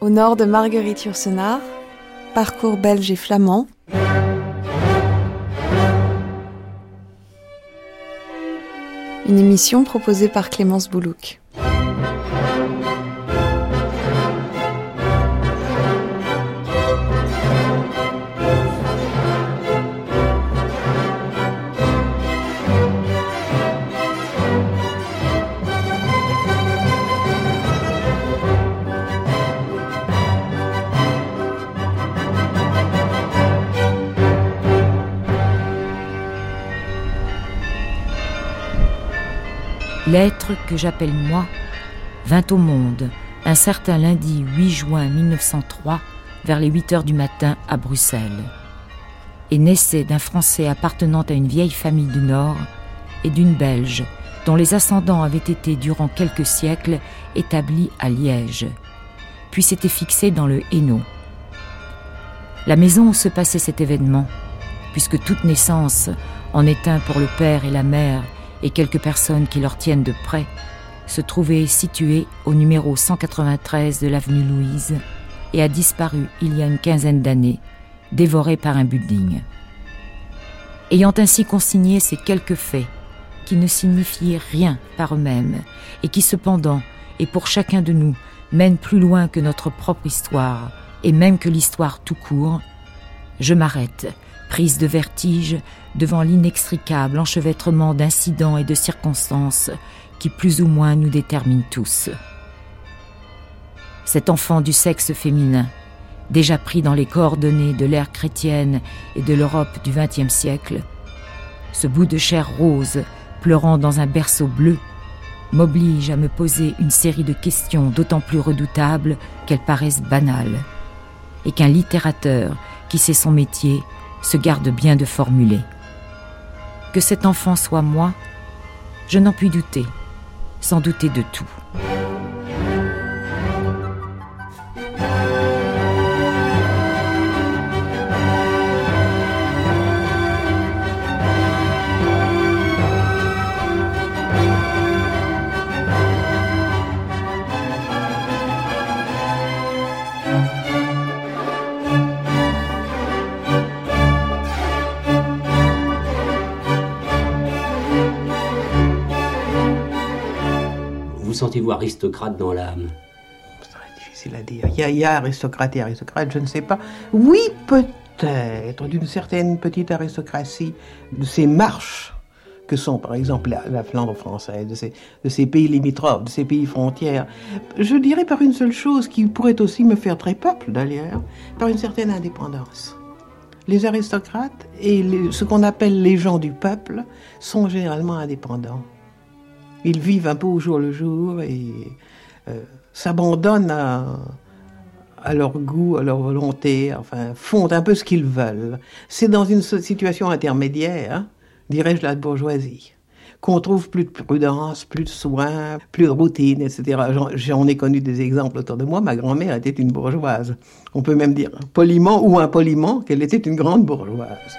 Au nord de Marguerite Yourcenar, parcours belge et flamand. Une émission proposée par Clémence Boulouk. L'être que j'appelle moi vint au monde un certain lundi 8 juin 1903 vers les 8 heures du matin à Bruxelles et naissait d'un Français appartenant à une vieille famille du Nord et d'une Belge dont les ascendants avaient été durant quelques siècles établis à Liège, puis s'étaient fixés dans le Hainaut. La maison où se passait cet événement, puisque toute naissance en est un pour le père et la mère et quelques personnes qui leur tiennent de près, se trouvait situé au numéro 193 de l'avenue Louise et a disparu il y a une quinzaine d'années, dévoré par un building. Ayant ainsi consigné ces quelques faits, qui ne signifiaient rien par eux-mêmes, et qui cependant, et pour chacun de nous, mènent plus loin que notre propre histoire, et même que l'histoire tout court, je m'arrête prise de vertige devant l'inextricable enchevêtrement d'incidents et de circonstances qui plus ou moins nous déterminent tous. Cet enfant du sexe féminin, déjà pris dans les coordonnées de l'ère chrétienne et de l'Europe du XXe siècle, ce bout de chair rose pleurant dans un berceau bleu, m'oblige à me poser une série de questions d'autant plus redoutables qu'elles paraissent banales, et qu'un littérateur qui sait son métier se garde bien de formuler. Que cet enfant soit moi, je n'en puis douter, sans douter de tout. Sentez-vous aristocrate dans l'âme? Difficile à dire. Il y, a, aristocrate et aristocrate, je ne sais pas. Oui, peut-être, d'une certaine petite aristocratie, de ces marches que sont par exemple la, Flandre française, de ces, pays limitrophes, de ces pays frontières. Je dirais par une seule chose qui pourrait aussi me faire très peuple d'ailleurs, par une certaine indépendance. Les aristocrates et ce qu'on appelle les gens du peuple sont généralement indépendants. Ils vivent un peu au jour le jour et euh, s'abandonnent à, leur goût, à leur volonté, enfin, font un peu ce qu'ils veulent. C'est dans une situation intermédiaire, dirais-je, la bourgeoisie, qu'on trouve plus de prudence, plus de soins, plus de routine, etc. J'en ai connu des exemples autour de moi. Ma grand-mère était une bourgeoise. On peut même dire poliment ou impoliment qu'elle était une grande bourgeoise.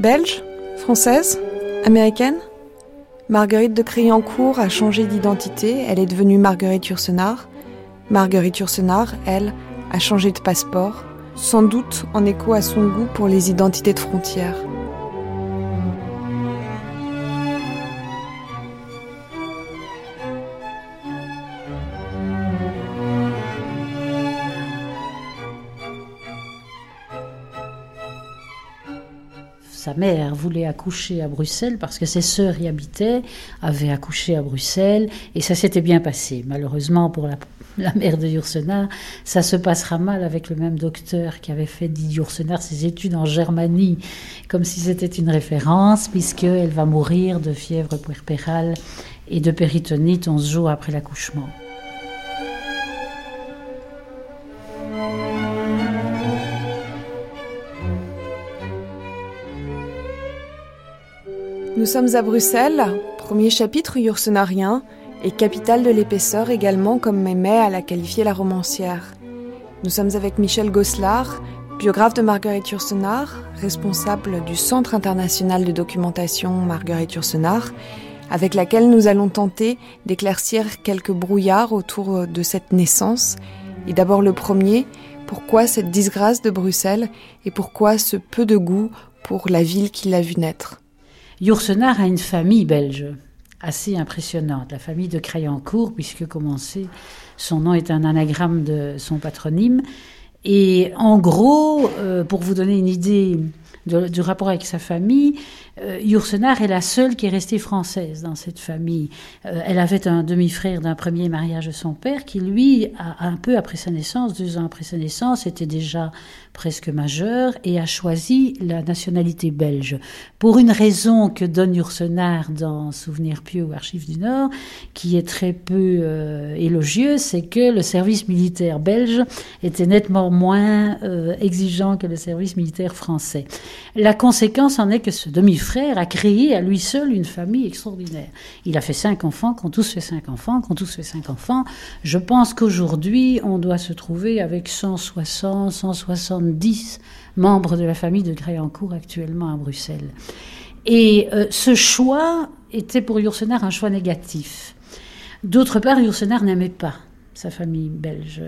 Belge Française Américaine Marguerite de Criancourt a changé d'identité, elle est devenue Marguerite Yourcenar. Marguerite Yourcenar, elle, a changé de passeport, sans doute en écho à son goût pour les identités de frontières. Sa mère voulait accoucher à Bruxelles parce que ses sœurs y habitaient, avaient accouché à Bruxelles et ça s'était bien passé. Malheureusement pour la, mère de Yourcenar, ça se passera mal avec le même docteur qui avait fait dit ses études en Germanie, comme si c'était une référence, puisqu'elle va mourir de fièvre puerpérale et de péritonite 11 jours après l'accouchement. Nous sommes à Bruxelles, premier chapitre rien et capitale de l'épaisseur également comme Mémé a la qualifié la romancière. Nous sommes avec Michel Gosselard, Biographe de Marguerite Yourcenar, responsable du Centre international de documentation Marguerite Yourcenar, avec laquelle nous allons tenter d'éclaircir quelques brouillards autour de cette naissance. Et d'abord le premier, pourquoi cette disgrâce de Bruxelles et pourquoi ce peu de goût pour la ville qui l'a vu naître? Yourcenar a une famille belge assez impressionnante, la famille de Crayancourt, puisque, comme son nom est un anagramme de son patronyme. Et en gros, euh, pour vous donner une idée du rapport avec sa famille, euh, est la seule qui est restée française dans cette famille. Euh, elle avait un demi-frère d'un premier mariage de son père qui, lui, a, un peu après sa naissance, deux ans après sa naissance, était déjà presque majeur et a choisi la nationalité belge. Pour une raison que donne Yourcenar dans Souvenirs pieux ou Archives du Nord, qui est très peu euh, élogieuse, c'est que le service militaire belge était nettement moins euh, exigeant que le service militaire français. La conséquence en est que ce demi-frère a créé à lui seul une famille extraordinaire. Il a fait cinq enfants, qu'on tous fait cinq enfants, qu'on tous fait cinq enfants. Je pense qu'aujourd'hui, on doit se trouver avec 160, 170 membres de la famille de Gréancourt actuellement à Bruxelles. Et euh, ce choix était pour Yourcenar un choix négatif. D'autre part, Yourcenar n'aimait pas sa famille belge.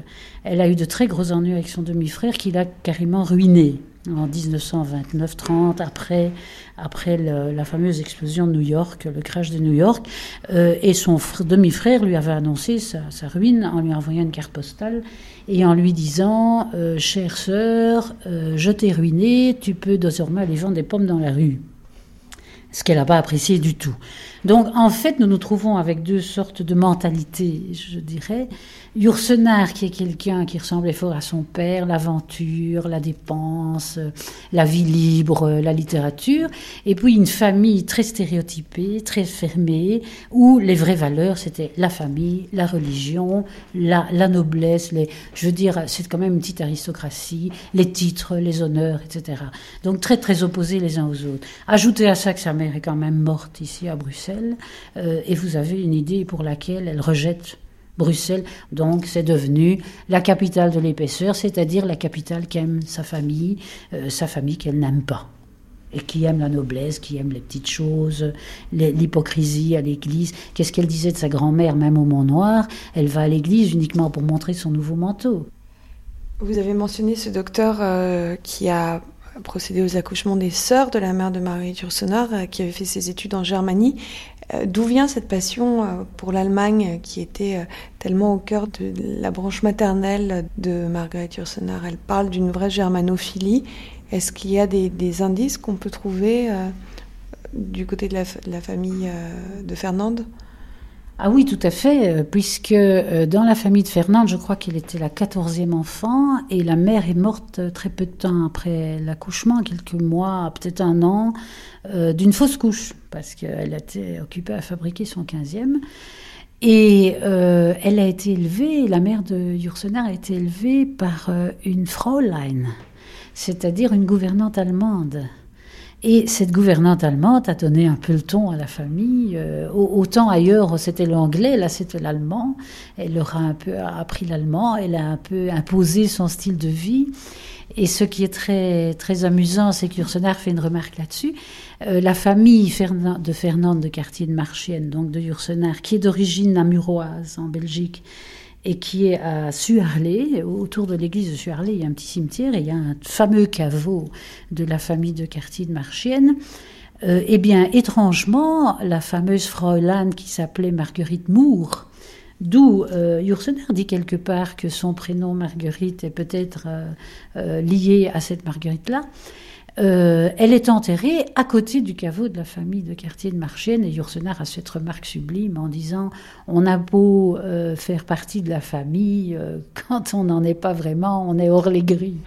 Elle a eu de très gros ennuis avec son demi-frère qui l'a carrément ruiné en 1929-30, après, après la fameuse explosion de New York, le crash de New York. Euh, et son demi-frère lui avait annoncé sa, ruine en lui envoyant une carte postale et en lui disant euh, Chère sœur, euh, je t'ai ruiné, tu peux désormais aller vendre des pommes dans la rue. Ce qu'elle n'a pas apprécié du tout. Donc en fait, nous nous trouvons avec deux sortes de mentalités, je dirais. Yourcenar, qui est quelqu'un qui ressemblait fort à son père, l'aventure, la dépense, la vie libre, la littérature, et puis une famille très stéréotypée, très fermée, où les vraies valeurs, c'était la famille, la religion, la, noblesse, les, je veux dire, c'est quand même une petite aristocratie, les titres, les honneurs, etc. Donc très très opposés les uns aux autres. Ajoutez à ça que sa mère est quand même morte ici à Bruxelles, euh, et vous avez une idée pour laquelle elle rejette Bruxelles, donc, c'est devenu la capitale de l'épaisseur, c'est-à-dire la capitale qui aime sa famille, euh, sa famille qu'elle n'aime pas, et qui aime la noblesse, qui aime les petites choses, l'hypocrisie à l'église. Qu'est-ce qu'elle disait de sa grand-mère, même au Mont Noir? Elle va à l'église uniquement pour montrer son nouveau manteau. Vous avez mentionné ce docteur euh, qui a procédé aux accouchements des sœurs de la mère de Marie Yourcenar, euh, qui avait fait ses études en Germanie. Euh, d'où vient cette passion euh, pour l'Allemagne qui était tellement au cœur de la branche maternelle de Margaret Yourcenar Elle parle d'une vraie germanophilie. Est-ce qu'il y a des, indices qu'on peut trouver du côté de la, famille de Fernande? Ah oui, tout à fait, puisque dans la famille de Fernande, je crois qu'elle était la quatorzième enfant et la mère est morte très peu de temps après l'accouchement, quelques mois, peut-être un an. Euh, d'une fausse couche, parce qu'elle était occupée à fabriquer son 15e. Et euh, elle a été élevée, la mère de Yourcenar a été élevée par euh, une Fraulein, c'est-à-dire une gouvernante allemande. Et cette gouvernante allemande a donné un peu le ton à la famille. autant ailleurs c'était l'anglais, là c'était l'allemand. Elle leur a un peu appris l'allemand, elle a un peu imposé son style de vie. Et ce qui est très, très amusant, c'est que Yourcenar fait une remarque là-dessus. Euh, la famille de Fernande de Cartier de Marchienne, donc de Yourcenar, qui est d'origine namuroise en Belgique et qui est à Suarlé, autour de l'église de Suarlé, il y a un petit cimetière et il y a un fameux caveau de la famille de Cartier de Marchienne. Euh, eh bien, étrangement, la fameuse Fräulein qui s'appelait Marguerite Moore, D'où euh, dit quelque part que son prénom Marguerite est peut-être euh, lié à cette Marguerite-là. Euh, elle est enterrée à côté du caveau de la famille de quartier de Marchienne et Yourcenar a cette remarque sublime en disant on a beau euh, faire partie de la famille, euh, quand on n'en est pas vraiment, on est hors les grilles.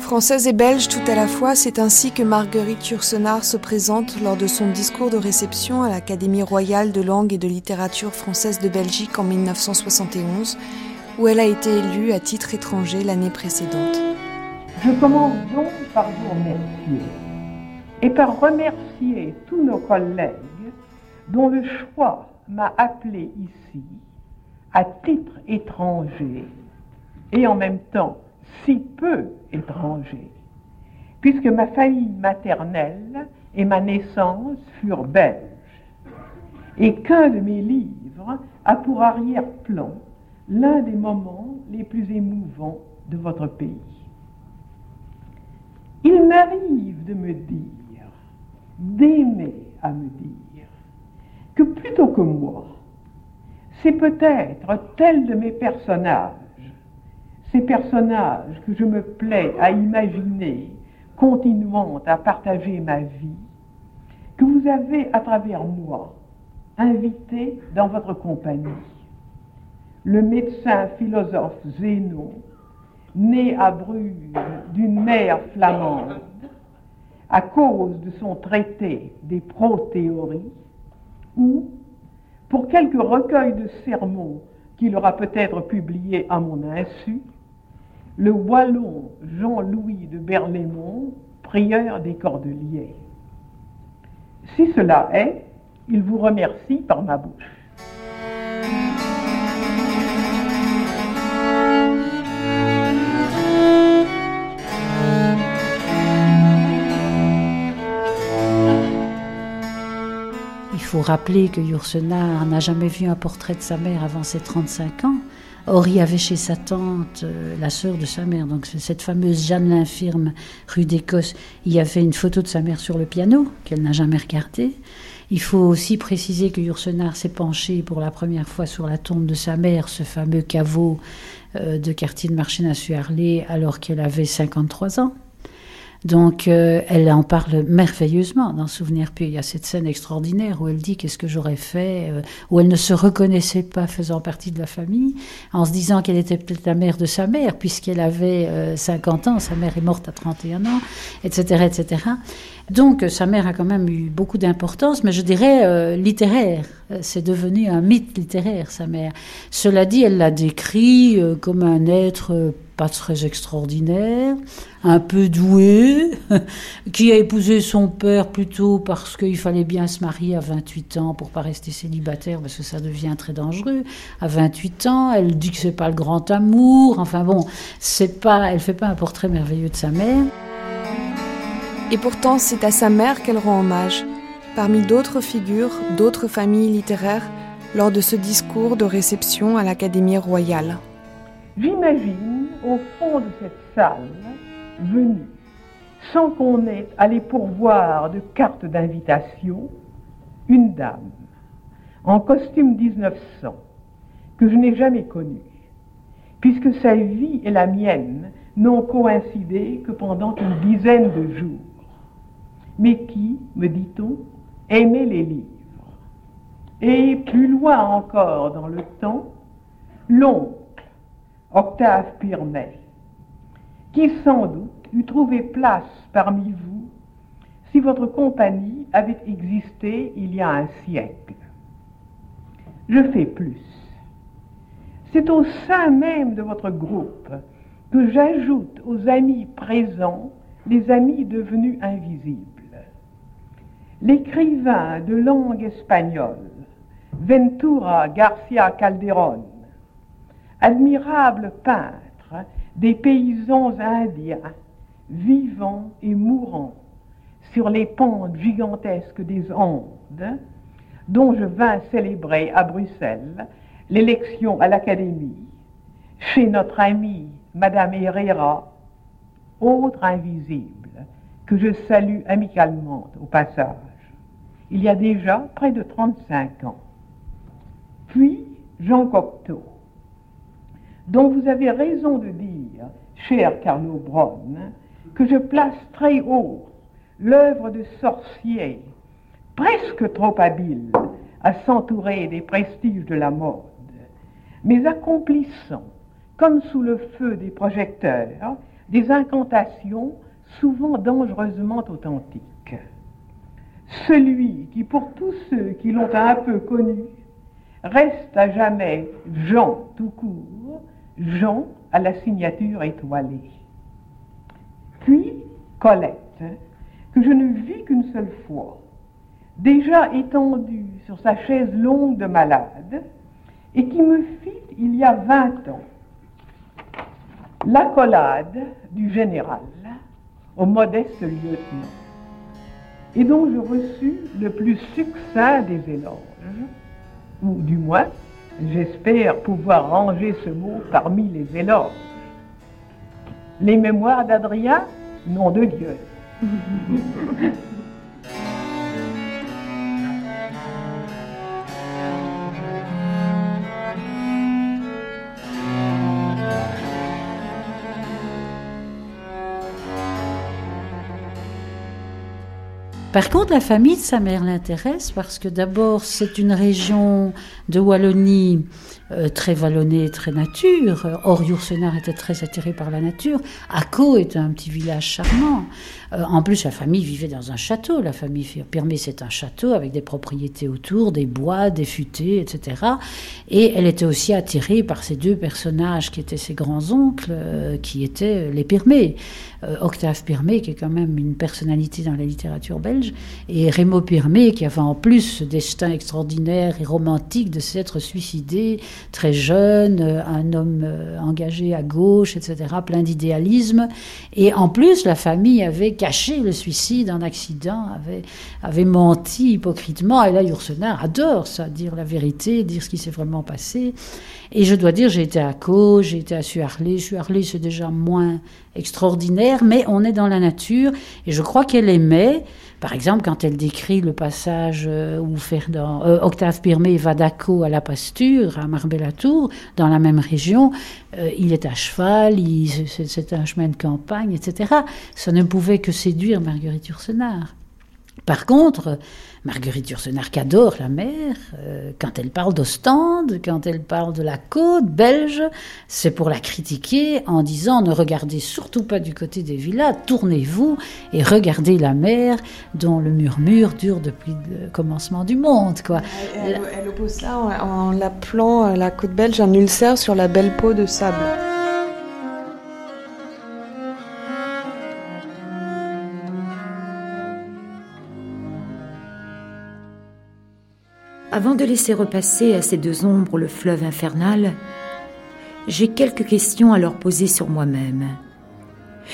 Française et belge tout à la fois, c'est ainsi que Marguerite Yourcenar se présente lors de son discours de réception à l'Académie royale de langue et de littérature française de Belgique en 1971 où elle a été élue à titre étranger l'année précédente. Je commence donc par vous remercier et par remercier tous nos collègues dont le choix m'a appelé ici à titre étranger et en même temps si peu étranger, puisque ma famille maternelle et ma naissance furent belges, et qu'un de mes livres a pour arrière-plan l'un des moments les plus émouvants de votre pays. Il m'arrive de me dire, d'aimer à me dire, que plutôt que moi, c'est peut-être tel de mes personnages, ces personnages que je me plais à imaginer, continuant à partager ma vie, que vous avez à travers moi invité dans votre compagnie. Le médecin philosophe Zénon, né à Bruges d'une mère flamande, à cause de son traité des pro-théories, ou pour quelques recueils de sermons qu'il aura peut-être publiés à mon insu, le wallon Jean-Louis de Berlaymont, prieur des Cordeliers. Si cela est, il vous remercie par ma bouche. Rappeler que Yourcenar n'a jamais vu un portrait de sa mère avant ses 35 ans. Or, il y avait chez sa tante, euh, la sœur de sa mère, donc cette fameuse Jeanne l'infirme, rue d'Écosse, il y avait une photo de sa mère sur le piano, qu'elle n'a jamais regardée. Il faut aussi préciser que Yourcenar s'est penché pour la première fois sur la tombe de sa mère, ce fameux caveau euh, de quartier de Marchena-sur-Harlay, alors qu'elle avait 53 ans. Donc, euh, elle en parle merveilleusement dans Souvenir Puis. Il y a cette scène extraordinaire où elle dit qu'est-ce que j'aurais fait, euh, où elle ne se reconnaissait pas faisant partie de la famille, en se disant qu'elle était peut-être la mère de sa mère, puisqu'elle avait 50 ans, sa mère est morte à 31 ans, etc., etc. Donc sa mère a quand même eu beaucoup d'importance, mais je dirais euh, littéraire. Euh, c'est devenu un mythe littéraire, sa mère. Cela dit, elle l'a décrit euh, comme un être pas très extraordinaire, un peu doué, qui a épousé son père plutôt parce qu'il fallait bien se marier à 28 ans pour pas rester célibataire, parce que ça devient très dangereux. À 28 ans, elle dit que c'est pas le grand amour. Enfin bon, c'est pas, elle fait pas un portrait merveilleux de sa mère. Et pourtant, c'est à sa mère qu'elle rend hommage, parmi d'autres figures, d'autres familles littéraires, lors de ce discours de réception à l'Académie royale. J'imagine, au fond de cette salle, venue, sans qu'on ait à les pourvoir de cartes d'invitation, une dame, en costume 1900, que je n'ai jamais connue, puisque sa vie et la mienne n'ont coïncidé que pendant une dizaine de jours mais qui, me dit-on, aimait les livres. Et plus loin encore dans le temps, l'oncle, Octave Pirmet, qui sans doute eût trouvé place parmi vous si votre compagnie avait existé il y a un siècle. Je fais plus. C'est au sein même de votre groupe que j'ajoute aux amis présents les amis devenus invisibles l'écrivain de langue espagnole, Ventura Garcia Calderón, admirable peintre des paysans indiens, vivants et mourants sur les pentes gigantesques des Andes, dont je vins célébrer à Bruxelles l'élection à l'Académie, chez notre amie Madame Herrera, autre invisible, que je salue amicalement au passage il y a déjà près de 35 ans. Puis Jean Cocteau, dont vous avez raison de dire, cher Carlo Bronn, que je place très haut l'œuvre de sorcier, presque trop habile à s'entourer des prestiges de la mode, mais accomplissant, comme sous le feu des projecteurs, des incantations souvent dangereusement authentiques celui qui, pour tous ceux qui l'ont un peu connu, reste à jamais Jean tout court, Jean à la signature étoilée. Puis Colette, que je ne vis qu'une seule fois, déjà étendue sur sa chaise longue de malade, et qui me fit il y a 20 ans, l'accolade du général au modeste lieutenant, et dont je reçus le plus succinct des éloges, ou du moins, j'espère pouvoir ranger ce mot parmi les éloges. Les mémoires d'Adrien, nom de Dieu. Par contre, la famille de sa mère l'intéresse parce que d'abord, c'est une région de Wallonie euh, très vallonnée, très nature. Or, Yourcenar était très attiré par la nature. Acco est un petit village charmant. Euh, en plus, la famille vivait dans un château. La famille Pirmé, c'est un château avec des propriétés autour, des bois, des futaies, etc. Et elle était aussi attirée par ces deux personnages qui étaient ses grands-oncles, euh, qui étaient les Pirmé. Octave Pirmé, qui est quand même une personnalité dans la littérature belge, et Rémo Pirmé, qui avait en plus ce destin extraordinaire et romantique de s'être suicidé très jeune, euh, un homme euh, engagé à gauche, etc., plein d'idéalisme. Et en plus, la famille avait caché le suicide en accident, avait, menti hypocritement. Et là, Yourcenar adore ça, dire la vérité, dire ce qui s'est vraiment passé. Et je dois dire, j'ai été à Caux, j'ai été à Suarlé. Suarlé, c'est déjà moins extraordinaire, mais on est dans la nature. Et je crois qu'elle aimait par exemple, quand elle décrit le passage euh, où euh, Octave Pirmé va d'Aco à la Pasture, à Marbella-Tour, dans la même région, euh, il est à cheval, c'est un chemin de campagne, etc. Ça ne pouvait que séduire Marguerite Yourcenar. Par contre, Marguerite Yourcenar adore la mer, euh, quand elle parle d'Ostende, quand elle parle de la côte belge, c'est pour la critiquer en disant ne regardez surtout pas du côté des villas, tournez-vous et regardez la mer dont le murmure dure depuis le commencement du monde. Quoi. Elle, oppose ça en, en l'appelant euh, la côte belge un ulcère sur la belle peau de sable. Avant de laisser repasser à ces deux ombres le fleuve infernal, j'ai quelques questions à leur poser sur moi-même.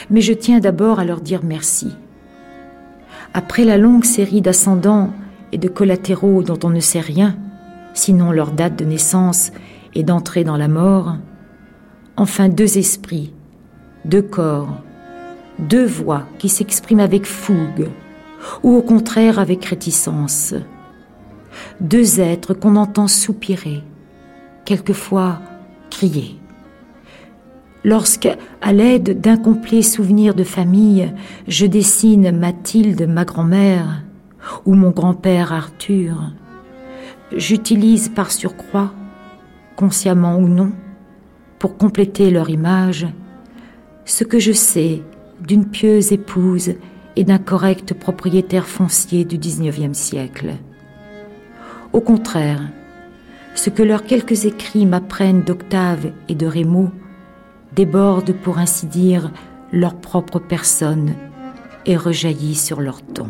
Mais je tiens d'abord à leur dire merci. Après la longue série d'ascendants et de collatéraux dont on ne sait rien, sinon leur date de naissance et d'entrée dans la mort, enfin deux esprits, deux corps, deux voix qui s'expriment avec fougue, ou au contraire avec réticence, deux êtres qu'on entend soupirer, quelquefois crier. Lorsque, à l'aide d'incomplets souvenirs de famille, je dessine Mathilde, ma grand-mère, ou mon grand-père Arthur, j'utilise par surcroît, consciemment ou non, pour compléter leur image, ce que je sais d'une pieuse épouse et d'un correct propriétaire foncier du XIXe siècle. Au contraire, ce que leurs quelques écrits m'apprennent d'Octave et de Rémo déborde pour ainsi dire leur propre personne et rejaillit sur leur ton.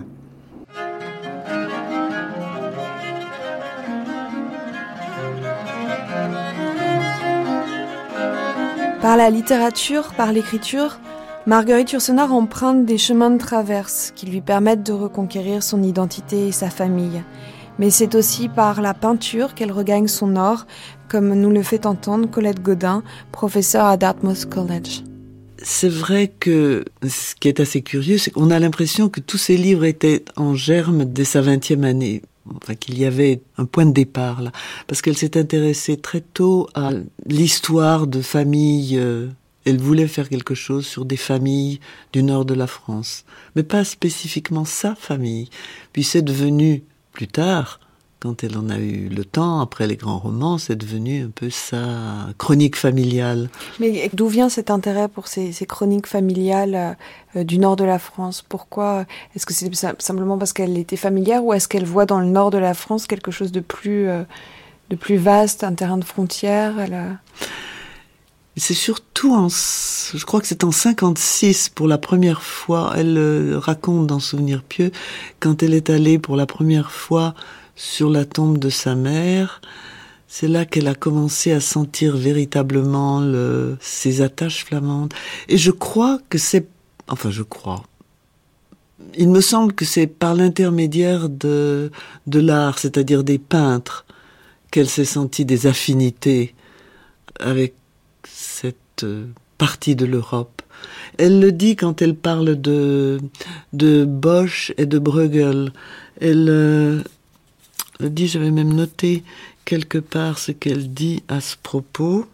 Par la littérature, par l'écriture, Marguerite Yourcenar emprunte des chemins de traverse qui lui permettent de reconquérir son identité et sa famille mais c'est aussi par la peinture qu'elle regagne son or, comme nous le fait entendre Colette Godin, professeure à Dartmouth College. C'est vrai que ce qui est assez curieux, c'est qu'on a l'impression que tous ces livres étaient en germe dès sa vingtième année. Qu'il y avait un point de départ là, parce qu'elle s'est intéressée très tôt à l'histoire de familles. Euh, elle voulait faire quelque chose sur des familles du nord de la France, mais pas spécifiquement sa famille. Puis c'est devenu plus tard, quand elle en a eu le temps, après les grands romans, c'est devenu un peu sa chronique familiale. Mais d'où vient cet intérêt pour ces, chroniques familiales euh, du nord de la France? Pourquoi? Est-ce que c'est simplement parce qu'elle était familière ou est-ce qu'elle voit dans le nord de la France quelque chose de plus, euh, de plus vaste, un terrain de frontière? C'est surtout en, je crois que c'est en 56 pour la première fois, elle euh, raconte dans Souvenir pieux, quand elle est allée pour la première fois sur la tombe de sa mère, C'est là qu'elle a commencé à sentir véritablement le, ses attaches flamandes. Et je crois que c'est, enfin je crois, il me semble que c'est par l'intermédiaire de, de l'art, c'est-à-dire des peintres, qu'elle s'est sentie des affinités avec partie de l'Europe. Elle le dit quand elle parle de, de Bosch et de Bruegel. Elle euh, le dit, j'avais même noté quelque part ce qu'elle dit à ce propos.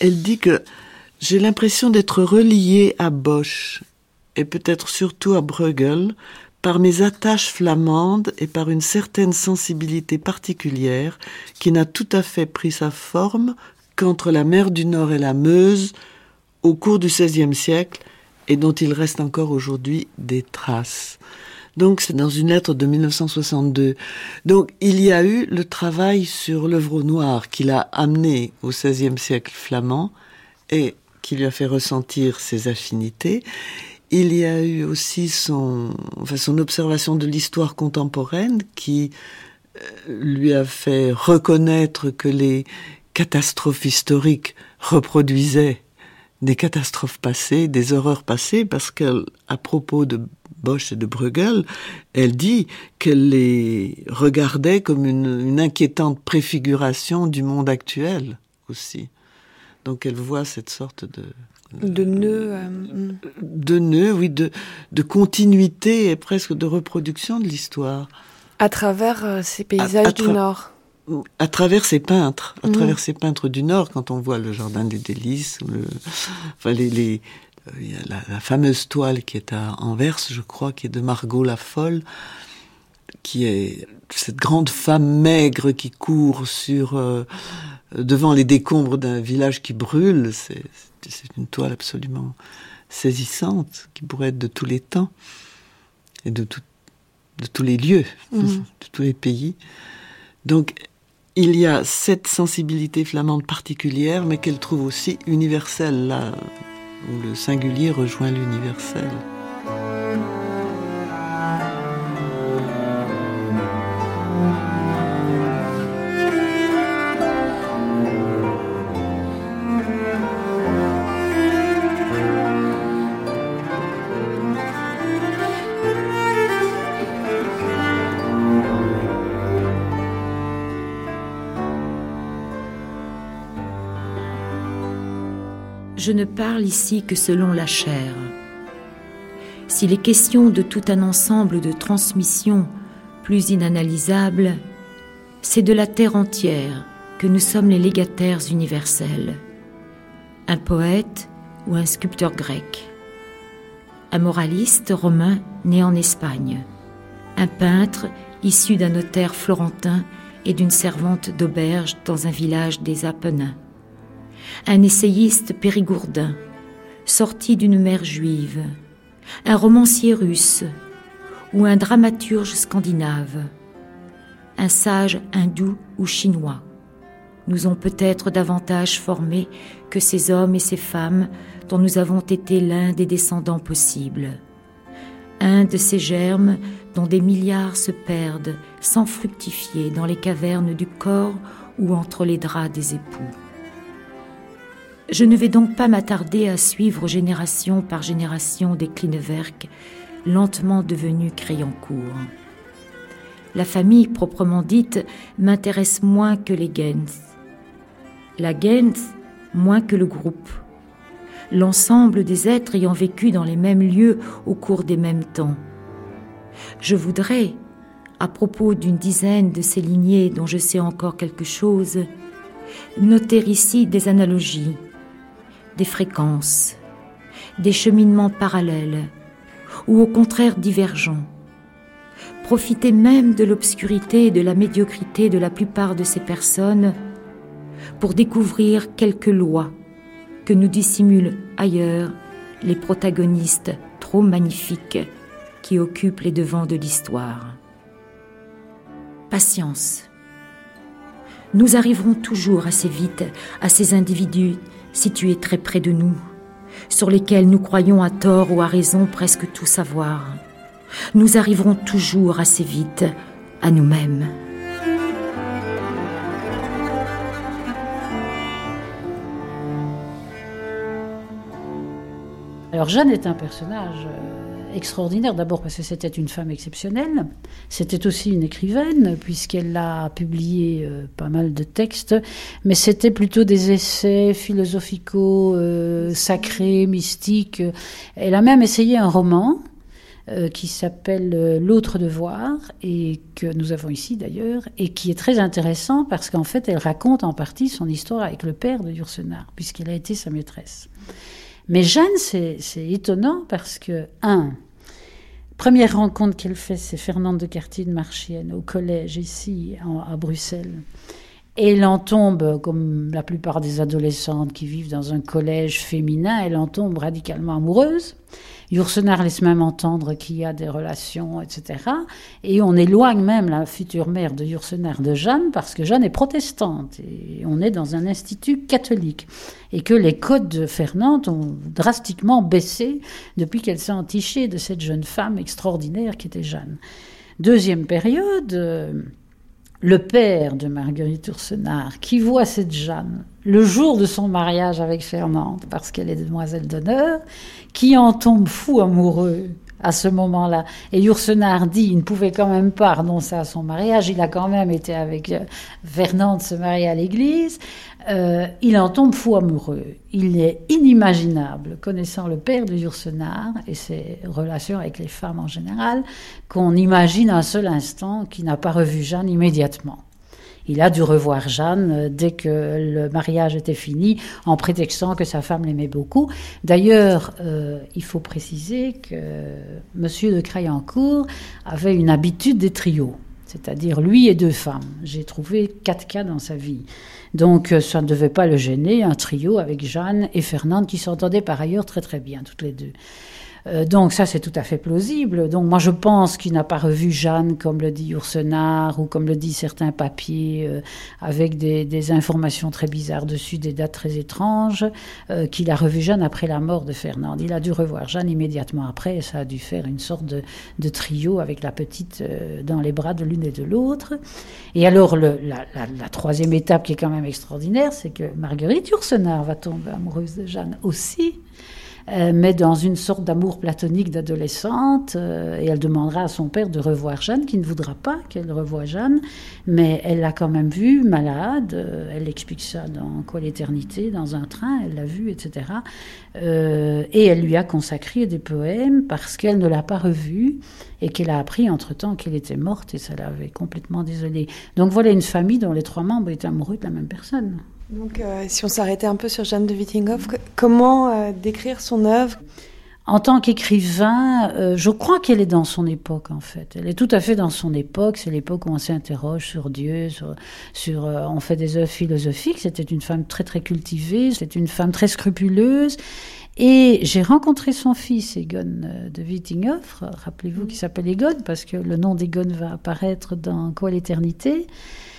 Elle dit que j'ai l'impression d'être reliée à Bosch et peut-être surtout à Bruegel par mes attaches flamandes et par une certaine sensibilité particulière qui n'a tout à fait pris sa forme qu'entre la mer du Nord et la Meuse au cours du XVIe siècle et dont il reste encore aujourd'hui des traces. Donc c'est dans une lettre de 1962. Donc il y a eu le travail sur l'œuvre noir qu'il a amené au XVIe siècle flamand et qui lui a fait ressentir ses affinités. Il y a eu aussi son, observation de l'histoire contemporaine qui euh, lui a fait reconnaître que les catastrophes historiques reproduisaient des catastrophes passées, des horreurs passées, parce qu'à propos de Bosch et de Bruegel, elle dit qu'elle les regardait comme une, inquiétante préfiguration du monde actuel aussi. Donc elle voit cette sorte de de nœud, euh, de nœud, oui, de, de continuité et presque de reproduction de l'histoire. À travers euh, ces paysages du Nord. À travers ces peintres, à mm. travers ces peintres du Nord, quand on voit le jardin des délices, le, enfin les, les, il y a la, fameuse toile qui est à Anvers, je crois, qui est de Margot la Folle, qui est cette grande femme maigre qui court sur euh, devant les décombres d'un village qui brûle. C'est une toile absolument saisissante qui pourrait être de tous les temps et de, de tous les lieux, mmh. de tous les pays. Donc il y a cette sensibilité flamande particulière, mais qu'elle trouve aussi universelle là où le singulier rejoint l'universel. Je ne parle ici que selon la chair. S'il est question de tout un ensemble de transmissions plus inanalysables, c'est de la terre entière que nous sommes les légataires universels. Un poète ou un sculpteur grec, un moraliste romain né en Espagne, un peintre issu d'un notaire florentin et d'une servante d'auberge dans un village des Apennins un essayiste périgourdin, sorti d'une mère juive, un romancier russe ou un dramaturge scandinave, un sage hindou ou chinois, nous ont peut-être davantage formés que ces hommes et ces femmes dont nous avons été l'un des descendants possibles. Un de ces germes dont des milliards se perdent sans fructifier dans les cavernes du corps ou entre les draps des époux. Je ne vais donc pas m'attarder à suivre génération par génération des Klinewerk, lentement devenus Crayoncourt. La famille proprement dite m'intéresse moins que les Gens. La Gens moins que le groupe. L'ensemble des êtres ayant vécu dans les mêmes lieux au cours des mêmes temps. Je voudrais, à propos d'une dizaine de ces lignées dont je sais encore quelque chose, noter ici des analogies des fréquences, des cheminements parallèles ou au contraire divergents. Profiter même de l'obscurité et de la médiocrité de la plupart de ces personnes pour découvrir quelques lois que nous dissimulent ailleurs les protagonistes trop magnifiques qui occupent les devants de l'histoire. Patience. Nous arriverons toujours assez vite à ces individus situés très près de nous, sur lesquels nous croyons à tort ou à raison presque tout savoir. Nous arriverons toujours assez vite à nous-mêmes. Alors Jeanne est un personnage euh, extraordinaire, d'abord parce que c'était une femme exceptionnelle, c'était aussi une écrivaine, puisqu'elle a publié euh, pas mal de textes, mais c'était plutôt des essais philosophicaux, euh, sacrés, mystiques. Elle a même essayé un roman qui s'appelle L'autre devoir, et que nous avons ici d'ailleurs, et qui est très intéressant parce qu'en fait elle raconte en partie son histoire avec le père de Yourcenar, puisqu'elle a été sa maîtresse. Mais Jeanne, c'est étonnant parce que, un, première rencontre qu'elle fait, c'est Fernande de Cartier de Marchienne au collège ici à Bruxelles. Et elle en tombe, comme la plupart des adolescentes qui vivent dans un collège féminin, elle en tombe radicalement amoureuse. Yourcenar laisse même entendre qu'il y a des relations, etc. Et on éloigne même la future mère de Yourcenar de Jeanne parce que Jeanne est protestante et on est dans un institut catholique. Et que les codes de Fernande ont drastiquement baissé depuis qu'elle s'est entichée de cette jeune femme extraordinaire qui était Jeanne. Deuxième période, euh, le père de Marguerite Ursenard, qui voit cette Jeanne le jour de son mariage avec Fernande, parce qu'elle est demoiselle d'honneur, qui en tombe fou amoureux à ce moment-là. Et Yourcenar dit, il ne pouvait quand même pas renoncer à son mariage, il a quand même été avec euh, Fernande se marier à l'église, euh, il en tombe fou amoureux. Il est inimaginable, connaissant le père de Yourcenar et ses relations avec les femmes en général, qu'on imagine un seul instant qu'il n'a pas revu Jeanne immédiatement. Il a dû revoir Jeanne euh, dès que le mariage était fini, en prétextant que sa femme l'aimait beaucoup. D'ailleurs, euh, il faut préciser que Monsieur de Crayancourt avait une habitude des trios, c'est-à-dire lui et deux femmes. J'ai trouvé quatre cas dans sa vie. Donc euh, ça ne devait pas le gêner, un trio avec Jeanne et Fernande qui s'entendaient par ailleurs très très bien, toutes les deux. Euh, donc ça, c'est tout à fait plausible. Donc moi, je pense qu'il n'a pas revu Jeanne, comme le dit Ursenard, ou comme le dit certains papiers, euh, avec des, informations très bizarres dessus, des dates très étranges, euh, qu'il a revu Jeanne après la mort de Fernande. Il a dû revoir Jeanne immédiatement après, et ça a dû faire une sorte de, trio avec la petite dans les bras de l'une et de l'autre. Et alors, la, troisième étape qui est quand même extraordinaire, c'est que Marguerite Ursenard va tomber amoureuse de Jeanne aussi. Euh, mais dans une sorte d'amour platonique d'adolescente, euh, et elle demandera à son père de revoir Jeanne, qui ne voudra pas qu'elle revoie Jeanne, mais elle l'a quand même vue malade, euh, elle explique ça dans Quoi l'éternité, dans un train, elle l'a vue, etc. et elle lui a consacré des poèmes parce qu'elle ne l'a pas revue et qu'elle a appris entre-temps qu'elle était morte et ça l'avait complètement désolée. Donc voilà une famille dont les trois membres étaient amoureux de la même personne. Donc, euh, si on s'arrêtait un peu sur Jeanne de Wittinghoff, comment euh, décrire son œuvre? En tant qu'écrivain, euh, je crois qu'elle est dans son époque en fait. Elle est tout à fait dans son époque. C'est l'époque où on s'interroge sur Dieu, sur, sur on fait des œuvres philosophiques. C'était une femme très très cultivée, c'était une femme très scrupuleuse. Et j'ai rencontré son fils, Egon de Wittinghoff, rappelez-vous, qui s'appelle Egon, parce que le nom d'Egon va apparaître dans Quoi l'éternité.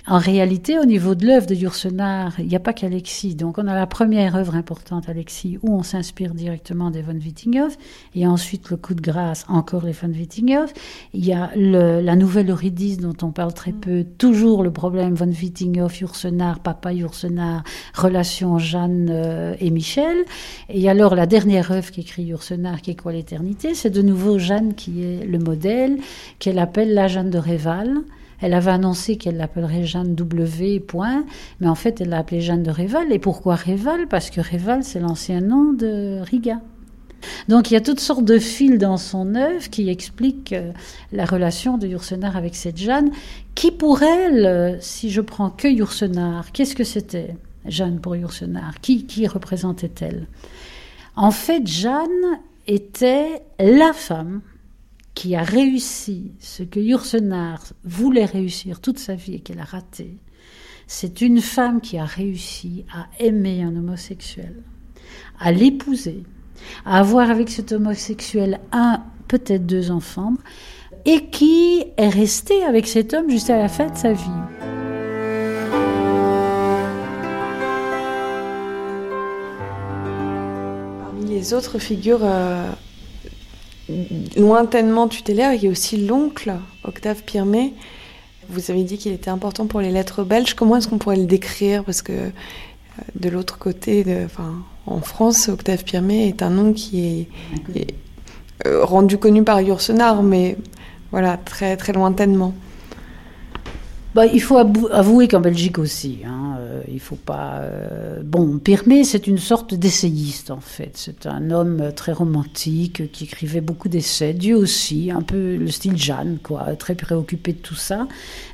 En réalité, au niveau de l'œuvre de Yourcenar, il n'y a pas qu'Alexis. Donc, on a la première œuvre importante, Alexis, où on s'inspire directement des von Wittinghoff, et ensuite le coup de grâce, encore les von Wittinghoff. Il y a la nouvelle Eurydice dont on parle très peu, toujours le problème von Wittinghoff, Yourcenar, papa Yourcenar, relation Jeanne euh, et Michel. Et alors, la dernière œuvre qu'écrit Yourcenar, qui est quoi l'éternité, c'est de nouveau Jeanne qui est le modèle, qu'elle appelle la Jeanne de Réval. Elle avait annoncé qu'elle l'appellerait Jeanne W. Point, mais en fait, elle l'a appelée Jeanne de Réval. Et pourquoi Réval? Parce que Réval, c'est l'ancien nom de Riga. Donc il y a toutes sortes de fils dans son œuvre qui expliquent euh, la relation de Yourcenar avec cette Jeanne, qui pour elle, euh, si je prends que Yourcenar, qu'est-ce que c'était Jeanne pour Yourcenar Qui, qui représentait-elle? En fait, Jeanne était la femme qui a réussi ce que Yourcenar voulait réussir toute sa vie et qu'elle a raté, c'est une femme qui a réussi à aimer un homosexuel, à l'épouser, à avoir avec cet homosexuel un, peut-être deux enfants, et qui est restée avec cet homme jusqu'à la fin de sa vie. Les autres figures euh, lointainement tutélaire, il y a aussi l'oncle, Octave Pirmet. Vous avez dit qu'il était important pour les lettres belges. Comment est-ce qu'on pourrait le décrire? Parce que de l'autre côté, de, enfin, en France, Octave Pirmé est un nom qui est, est euh, rendu connu par Yourcenar, mais voilà, très, très lointainement. Bah, il faut avouer qu'en Belgique aussi, hein, euh, il faut pas. Euh, bon, Pirmé, c'est une sorte d'essayiste en fait. C'est un homme très romantique qui écrivait beaucoup d'essais. Dieu aussi, un peu le style Jeanne, quoi, très préoccupé de tout ça,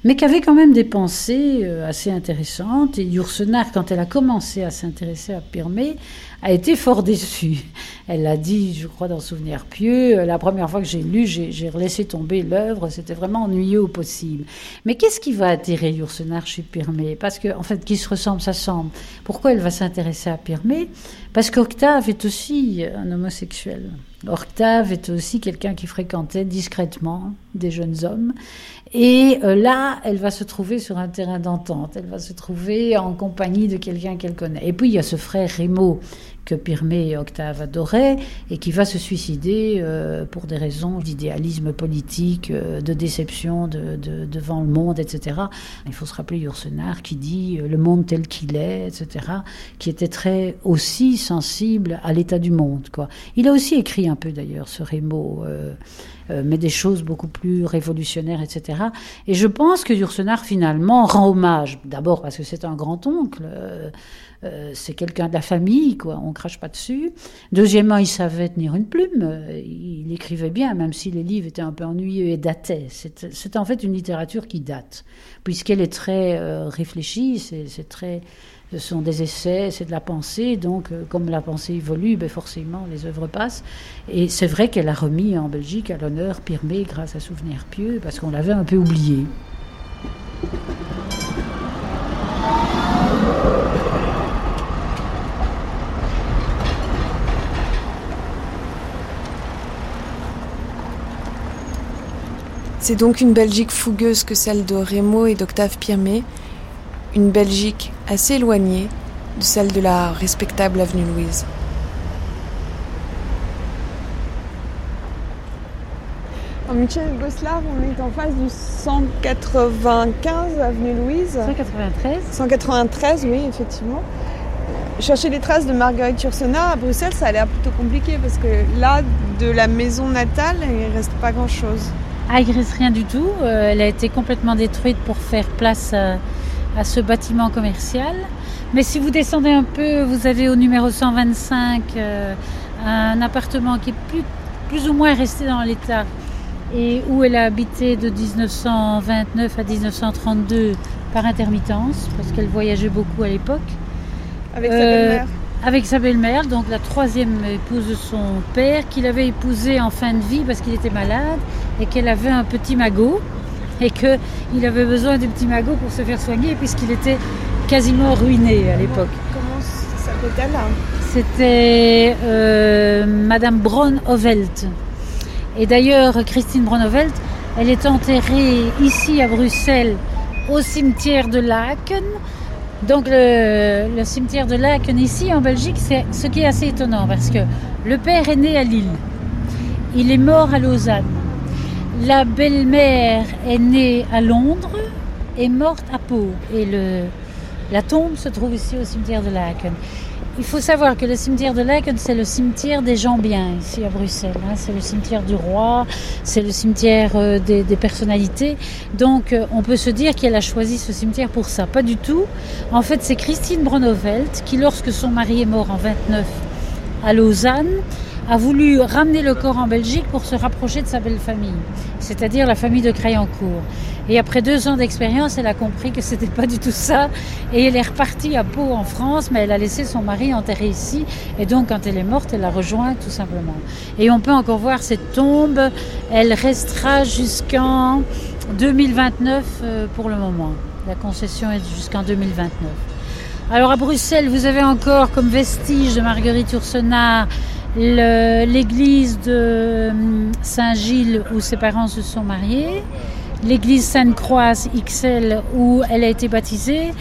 mais qui avait quand même des pensées euh, assez intéressantes. Et Yourcenar, quand elle a commencé à s'intéresser à Pirmé, a été fort déçue. Elle l'a dit, je crois, dans Souvenir pieux. La première fois que j'ai lu, j'ai laissé tomber l'œuvre. C'était vraiment ennuyeux au possible. Mais qu'est-ce qui va attirer Yourcenar chez Pirmé? Parce que, en fait, qui se ressemble, ça semble. Pourquoi elle va s'intéresser à Pirmé? Parce qu'Octave est aussi un homosexuel. Octave est aussi quelqu'un qui fréquentait discrètement des jeunes hommes. Et euh, là, elle va se trouver sur un terrain d'entente. Elle va se trouver en compagnie de quelqu'un qu'elle connaît. Et puis, il y a ce frère Rémo que Pirmé et Octave adoraient et qui va se suicider euh, pour des raisons d'idéalisme politique, euh, de déception de, devant le monde, etc. Il faut se rappeler Yourcenar qui dit le monde tel qu'il est, etc., qui était très aussi sensible à l'état du monde. Quoi. Il a aussi écrit un peu d'ailleurs ce Rémo. Euh, mais des choses beaucoup plus révolutionnaires, etc. Et je pense que Yourcenar, finalement, rend hommage, d'abord parce que c'est un grand-oncle, euh, euh, c'est quelqu'un de la famille, quoi, on crache pas dessus. Deuxièmement, il savait tenir une plume, il écrivait bien, même si les livres étaient un peu ennuyeux et dataient. C'est en fait une littérature qui date, puisqu'elle est très réfléchie, c'est très ce sont des essais, c'est de la pensée, donc euh, comme la pensée évolue, ben forcément les œuvres passent. Et c'est vrai qu'elle a remis en Belgique à l'honneur Pirmé grâce à Souvenir Pieux, parce qu'on l'avait un peu oublié. C'est donc une Belgique fougueuse que celle de Rémo et d'Octave Pirmé, une Belgique assez éloignée de celle de la respectable avenue Louise. En Michel Goslar, on est en face du 195 avenue Louise. 193 193, oui, effectivement. Chercher les traces de Marguerite Yourcenar à Bruxelles, ça a l'air plutôt compliqué parce que là, de la maison natale, il ne reste pas grand-chose. Reste rien du tout. Euh, elle a été complètement détruite pour faire place à à ce bâtiment commercial. Mais si vous descendez un peu, vous avez au numéro 125 euh, un appartement qui est plus, plus ou moins resté dans l'état et où elle a habité de 1929 à 1932 par intermittence, parce qu'elle voyageait beaucoup à l'époque. Avec sa belle-mère euh, Avec sa belle-mère, donc la troisième épouse de son père, qu'il avait épousée en fin de vie parce qu'il était malade et qu'elle avait un petit magot et qu'il avait besoin du petit magot pour se faire soigner puisqu'il était quasiment ruiné à l'époque. Comment s'appelait-elle C'était euh, Madame Braun-Ovelt. Et d'ailleurs, Christine Braun-Ovelt, elle est enterrée ici à Bruxelles au cimetière de Laken. Donc le, cimetière de Laken ici en Belgique, c'est ce qui est assez étonnant parce que le père est né à Lille. Il est mort à Lausanne. La belle-mère est née à Londres et morte à Pau. Et la tombe se trouve ici au cimetière de Laken. Il faut savoir que le cimetière de Laken, c'est le cimetière des gens bien ici à Bruxelles. Hein. C'est le cimetière du roi, c'est le cimetière euh, des, personnalités. Donc euh, on peut se dire qu'elle a choisi ce cimetière pour ça. Pas du tout. En fait, c'est Christine Bronovelt qui, lorsque son mari est mort en 29 à Lausanne, a voulu ramener le corps en Belgique pour se rapprocher de sa belle famille, c'est-à-dire la famille de Crayancourt. Et après deux ans d'expérience, elle a compris que c'était pas du tout ça, et elle est repartie à Pau en France, mais elle a laissé son mari enterré ici, et donc quand elle est morte, elle l'a rejoint tout simplement. Et on peut encore voir cette tombe, elle restera jusqu'en 2029 euh, pour le moment. La concession est jusqu'en 2029. Alors à Bruxelles, vous avez encore comme vestige de Marguerite Yourcenar l'église de hum, Saint-Gilles où ses parents se sont mariés, l'église Sainte-Croix XL où elle a été baptisée.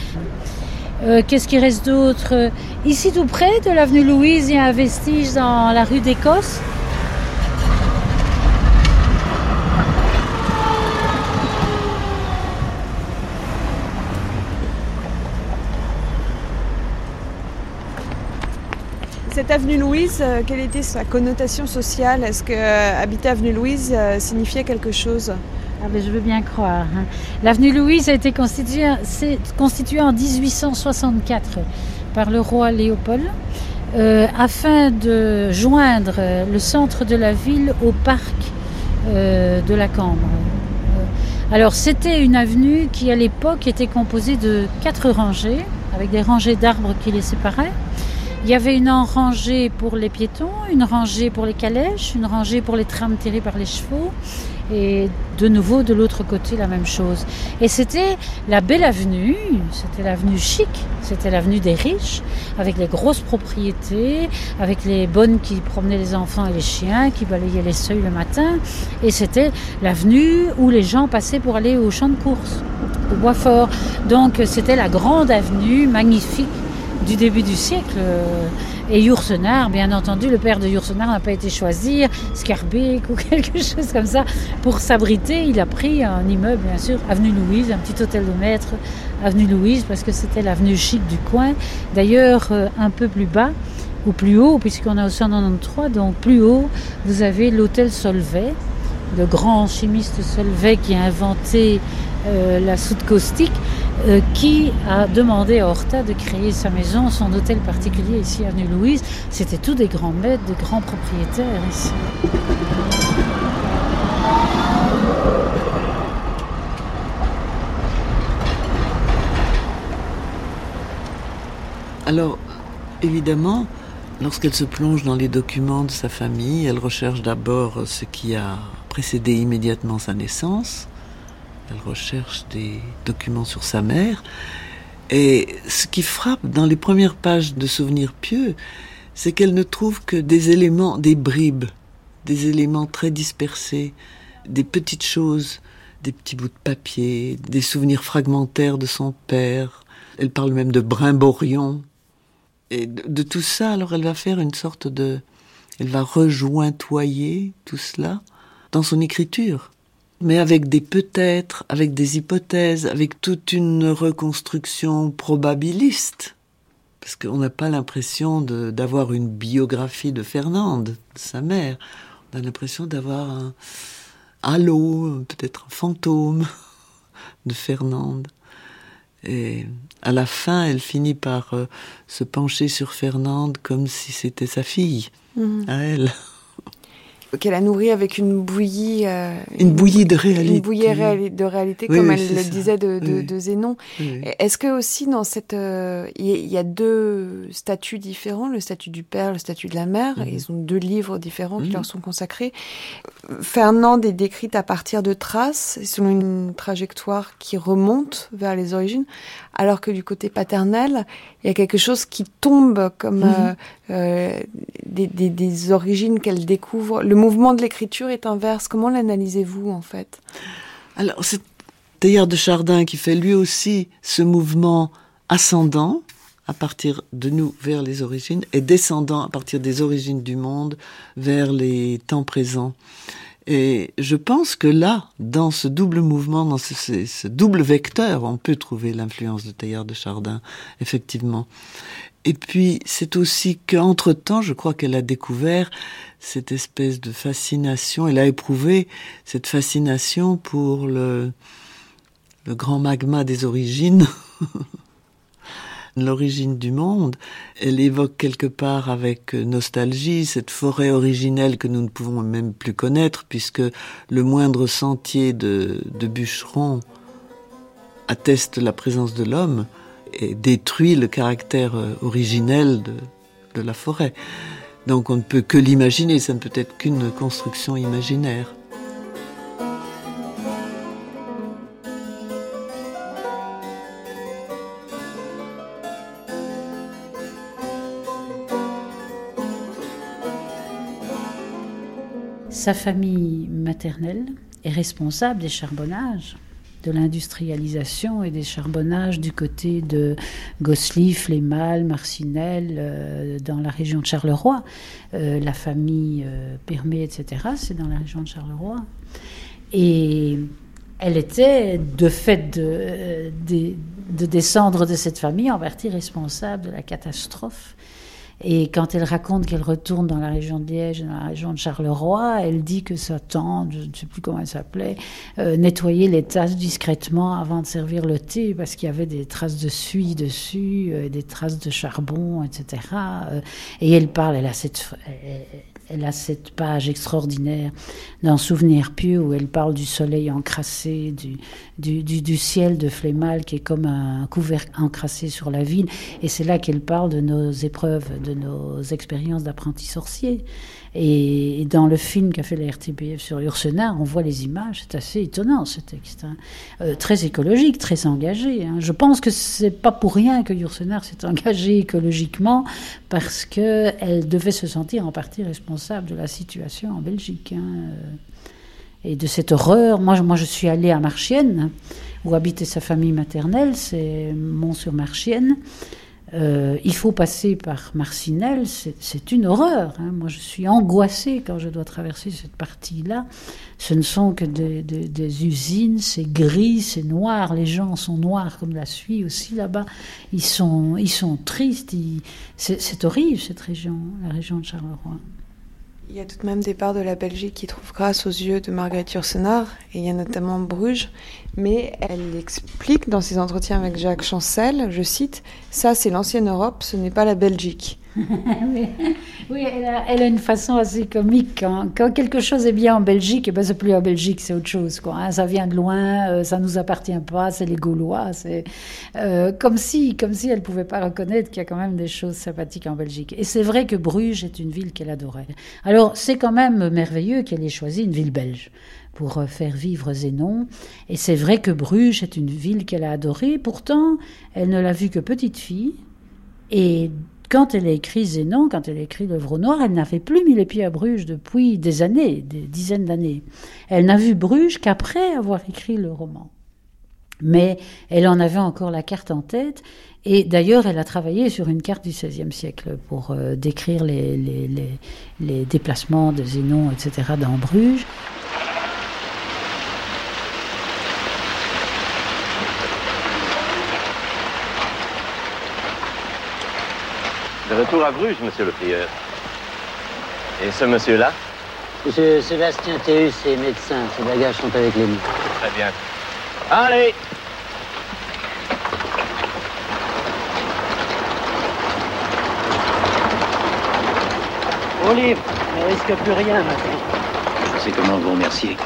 Euh, qu'est-ce qui reste d'autre? Ici tout près de l'avenue Louise, il y a un vestige dans la rue d'Écosse. Cette avenue Louise, euh, quelle était sa connotation sociale? Est-ce que euh, habiter avenue Louise signifiait quelque chose? Ah je veux bien croire. hein. L'avenue Louise a été constituée, en 1864 par le roi Léopold euh, afin de joindre le centre de la ville au parc euh, de la Cambre. Euh, Alors c'était une avenue qui à l'époque était composée de quatre rangées avec des rangées d'arbres qui les séparaient. Il y avait une rangée pour les piétons, une rangée pour les calèches, une rangée pour les trams tirés par les chevaux et de nouveau de l'autre côté la même chose. Et c'était la belle avenue, c'était l'avenue chic, c'était l'avenue des riches, avec les grosses propriétés, avec les bonnes qui promenaient les enfants et les chiens, qui balayaient les seuils le matin. Et c'était l'avenue où les gens passaient pour aller au champ de course, au Boisfort. Donc c'était la grande avenue magnifique du début du siècle. Et Yourcenar, bien entendu, le père de Yourcenar n'a pas été choisir Scarbeck ou quelque chose comme ça pour s'abriter. Il a pris un immeuble, bien sûr, avenue Louise, un petit hôtel de maître, avenue Louise, parce que c'était l'avenue chic du coin. D'ailleurs, euh, un peu plus bas, ou plus haut, puisqu'on est au 193, donc plus haut, vous avez l'hôtel Solvay, le grand chimiste Solvay qui a inventé euh, la soude caustique, euh, qui a demandé à Horta de créer sa maison, son hôtel particulier ici, avenue Louise. C'était tous des grands maîtres, des grands propriétaires ici. Alors, évidemment, lorsqu'elle se plonge dans les documents de sa famille, elle recherche d'abord ce qui a précédé immédiatement sa naissance. Elle recherche des documents sur sa mère. Et ce qui frappe dans les premières pages de Souvenirs pieux, c'est qu'elle ne trouve que des éléments, des bribes, des éléments très dispersés, des petites choses, des petits bouts de papier, des souvenirs fragmentaires de son père. Elle parle même de brimborion. Et de, de tout ça, alors elle va faire une sorte de... Elle va rejointoyer tout cela dans son écriture mais avec des peut-être, avec des hypothèses, avec toute une reconstruction probabiliste. Parce qu'on n'a pas l'impression d'avoir une biographie de Fernande, de sa mère. On a l'impression d'avoir un halo, peut-être un fantôme de Fernande. Et à la fin, elle finit par euh, se pencher sur Fernande comme si c'était sa fille, Mhm. à elle. Qu'elle a nourri avec une bouillie. euh, Une bouillie de réalité. Une bouillie réali- de réalité, Oui, comme oui, elle le ça. disait de, de, Oui. de Zénon. Est-ce que aussi dans cette, euh, il y, a- il y a deux statuts différents, le statut du père, le statut de la mère. Mhm. Ils ont deux livres différents qui Mhm. leur sont consacrés. Fernande est décrite à partir de traces, selon une trajectoire qui remonte vers les origines, alors que du côté paternel, il y a quelque chose qui tombe comme Mhm. euh, euh, des, des, origines qu'elle découvre. Le mouvement de l'écriture est inverse. Comment l'analysez-vous en fait? Alors, c'est Teilhard de Chardin qui fait lui aussi ce mouvement ascendant à partir de nous vers les origines et descendant à partir des origines du monde vers les temps présents. Et je pense que là, dans ce double mouvement, dans ce double vecteur, on peut trouver l'influence de Teilhard de Chardin, effectivement. Et puis, c'est aussi qu'entre-temps, je crois qu'elle a découvert cette espèce de fascination, elle a éprouvé cette fascination pour le, grand magma des origines, l'origine du monde. Elle évoque quelque part avec nostalgie cette forêt originelle que nous ne pouvons même plus connaître, puisque le moindre sentier de, de bûcheron atteste la présence de l'homme détruit le caractère euh, originel de la forêt. Donc on ne peut que l'imaginer, ça ne peut être qu'une construction imaginaire. Sa famille maternelle est responsable des charbonnages, de l'industrialisation et des charbonnages du côté de Gosselies, Les Malles, Marcinelle, euh, dans la région de Charleroi. Euh, la famille euh, Permet, etc., c'est dans la région de Charleroi. Et elle était, de fait de, de descendre de cette famille, en partie responsable de la catastrophe Et quand elle raconte qu'elle retourne dans la région de Liège, dans la région de Charleroi, elle dit que sa tante, je ne sais plus comment elle s'appelait, euh, nettoyait les tasses discrètement avant de servir le thé parce qu'il y avait des traces de suie dessus, euh, des traces de charbon, etc. Euh, et elle parle, elle a cette, elle a cette page extraordinaire d'un souvenir pieux où elle parle du soleil encrassé, du, du, ciel de Flémal qui est comme un couvercle encrassé sur la ville. Et c'est là qu'elle parle de nos épreuves, de nos expériences d'apprentis sorciers. Et dans le film qu'a fait la RTBF sur Ursenard, on voit les images, c'est assez étonnant ce texte. Hein. Euh, très écologique, très engagé. Hein. Je pense que c'est pas pour rien que Ursenard s'est engagée écologiquement, parce qu'elle devait se sentir en partie responsable de la situation en Belgique. Hein. Et de cette horreur. Moi, moi, je suis allée à Marchienne, où habitait sa famille maternelle, c'est Mont-sur-Marchienne. Euh, il faut passer par Marcinelle, c'est une horreur. Hein. Moi, je suis angoissée quand je dois traverser cette partie-là. Ce ne sont que des, usines, c'est gris, c'est noir. Les gens sont noirs comme la suie aussi là-bas. Ils sont, ils sont tristes. C'est horrible cette région, la région de Charleroi. Il y a tout de même des parts de la Belgique qui trouvent grâce aux yeux de Marguerite Yourcenar, et il y a notamment Bruges, mais elle explique dans ses entretiens avec Jacques Chancel, je cite, Ça c'est l'ancienne Europe, ce n'est pas la Belgique. oui, elle a, une façon assez comique. Quand, quelque chose est bien en Belgique, eh ben c'est plus en Belgique, c'est autre chose. Hein. Ça vient de loin, euh, ça nous appartient pas, c'est les Gaulois. C'est euh, comme si, comme si elle pouvait pas reconnaître qu'il y a quand même des choses sympathiques en Belgique. Et c'est vrai que Bruges est une ville qu'elle adorait. Alors c'est quand même merveilleux qu'elle ait choisi une ville belge pour euh, faire vivre Zénon. Et c'est vrai que Bruges est une ville qu'elle a adorée. Pourtant, elle ne l'a vue que petite fille. Et quand elle a écrit Zénon, quand elle a écrit L'œuvre au noir, elle n'avait plus mis les pieds à Bruges depuis des années, des dizaines d'années. Elle n'a vu Bruges qu'après avoir écrit le roman. Mais elle en avait encore la carte en tête. Et d'ailleurs, elle a travaillé sur une carte du XVIe siècle pour euh, décrire les, les, déplacements de Zénon, etc., dans Bruges. De retour à Bruges, monsieur le prieur. Et ce monsieur-là Monsieur Sébastien Théus est médecin. Ses bagages sont avec les miens. Très bien. Allez Au livre, ne risque plus rien maintenant. Je sais comment vous remercier.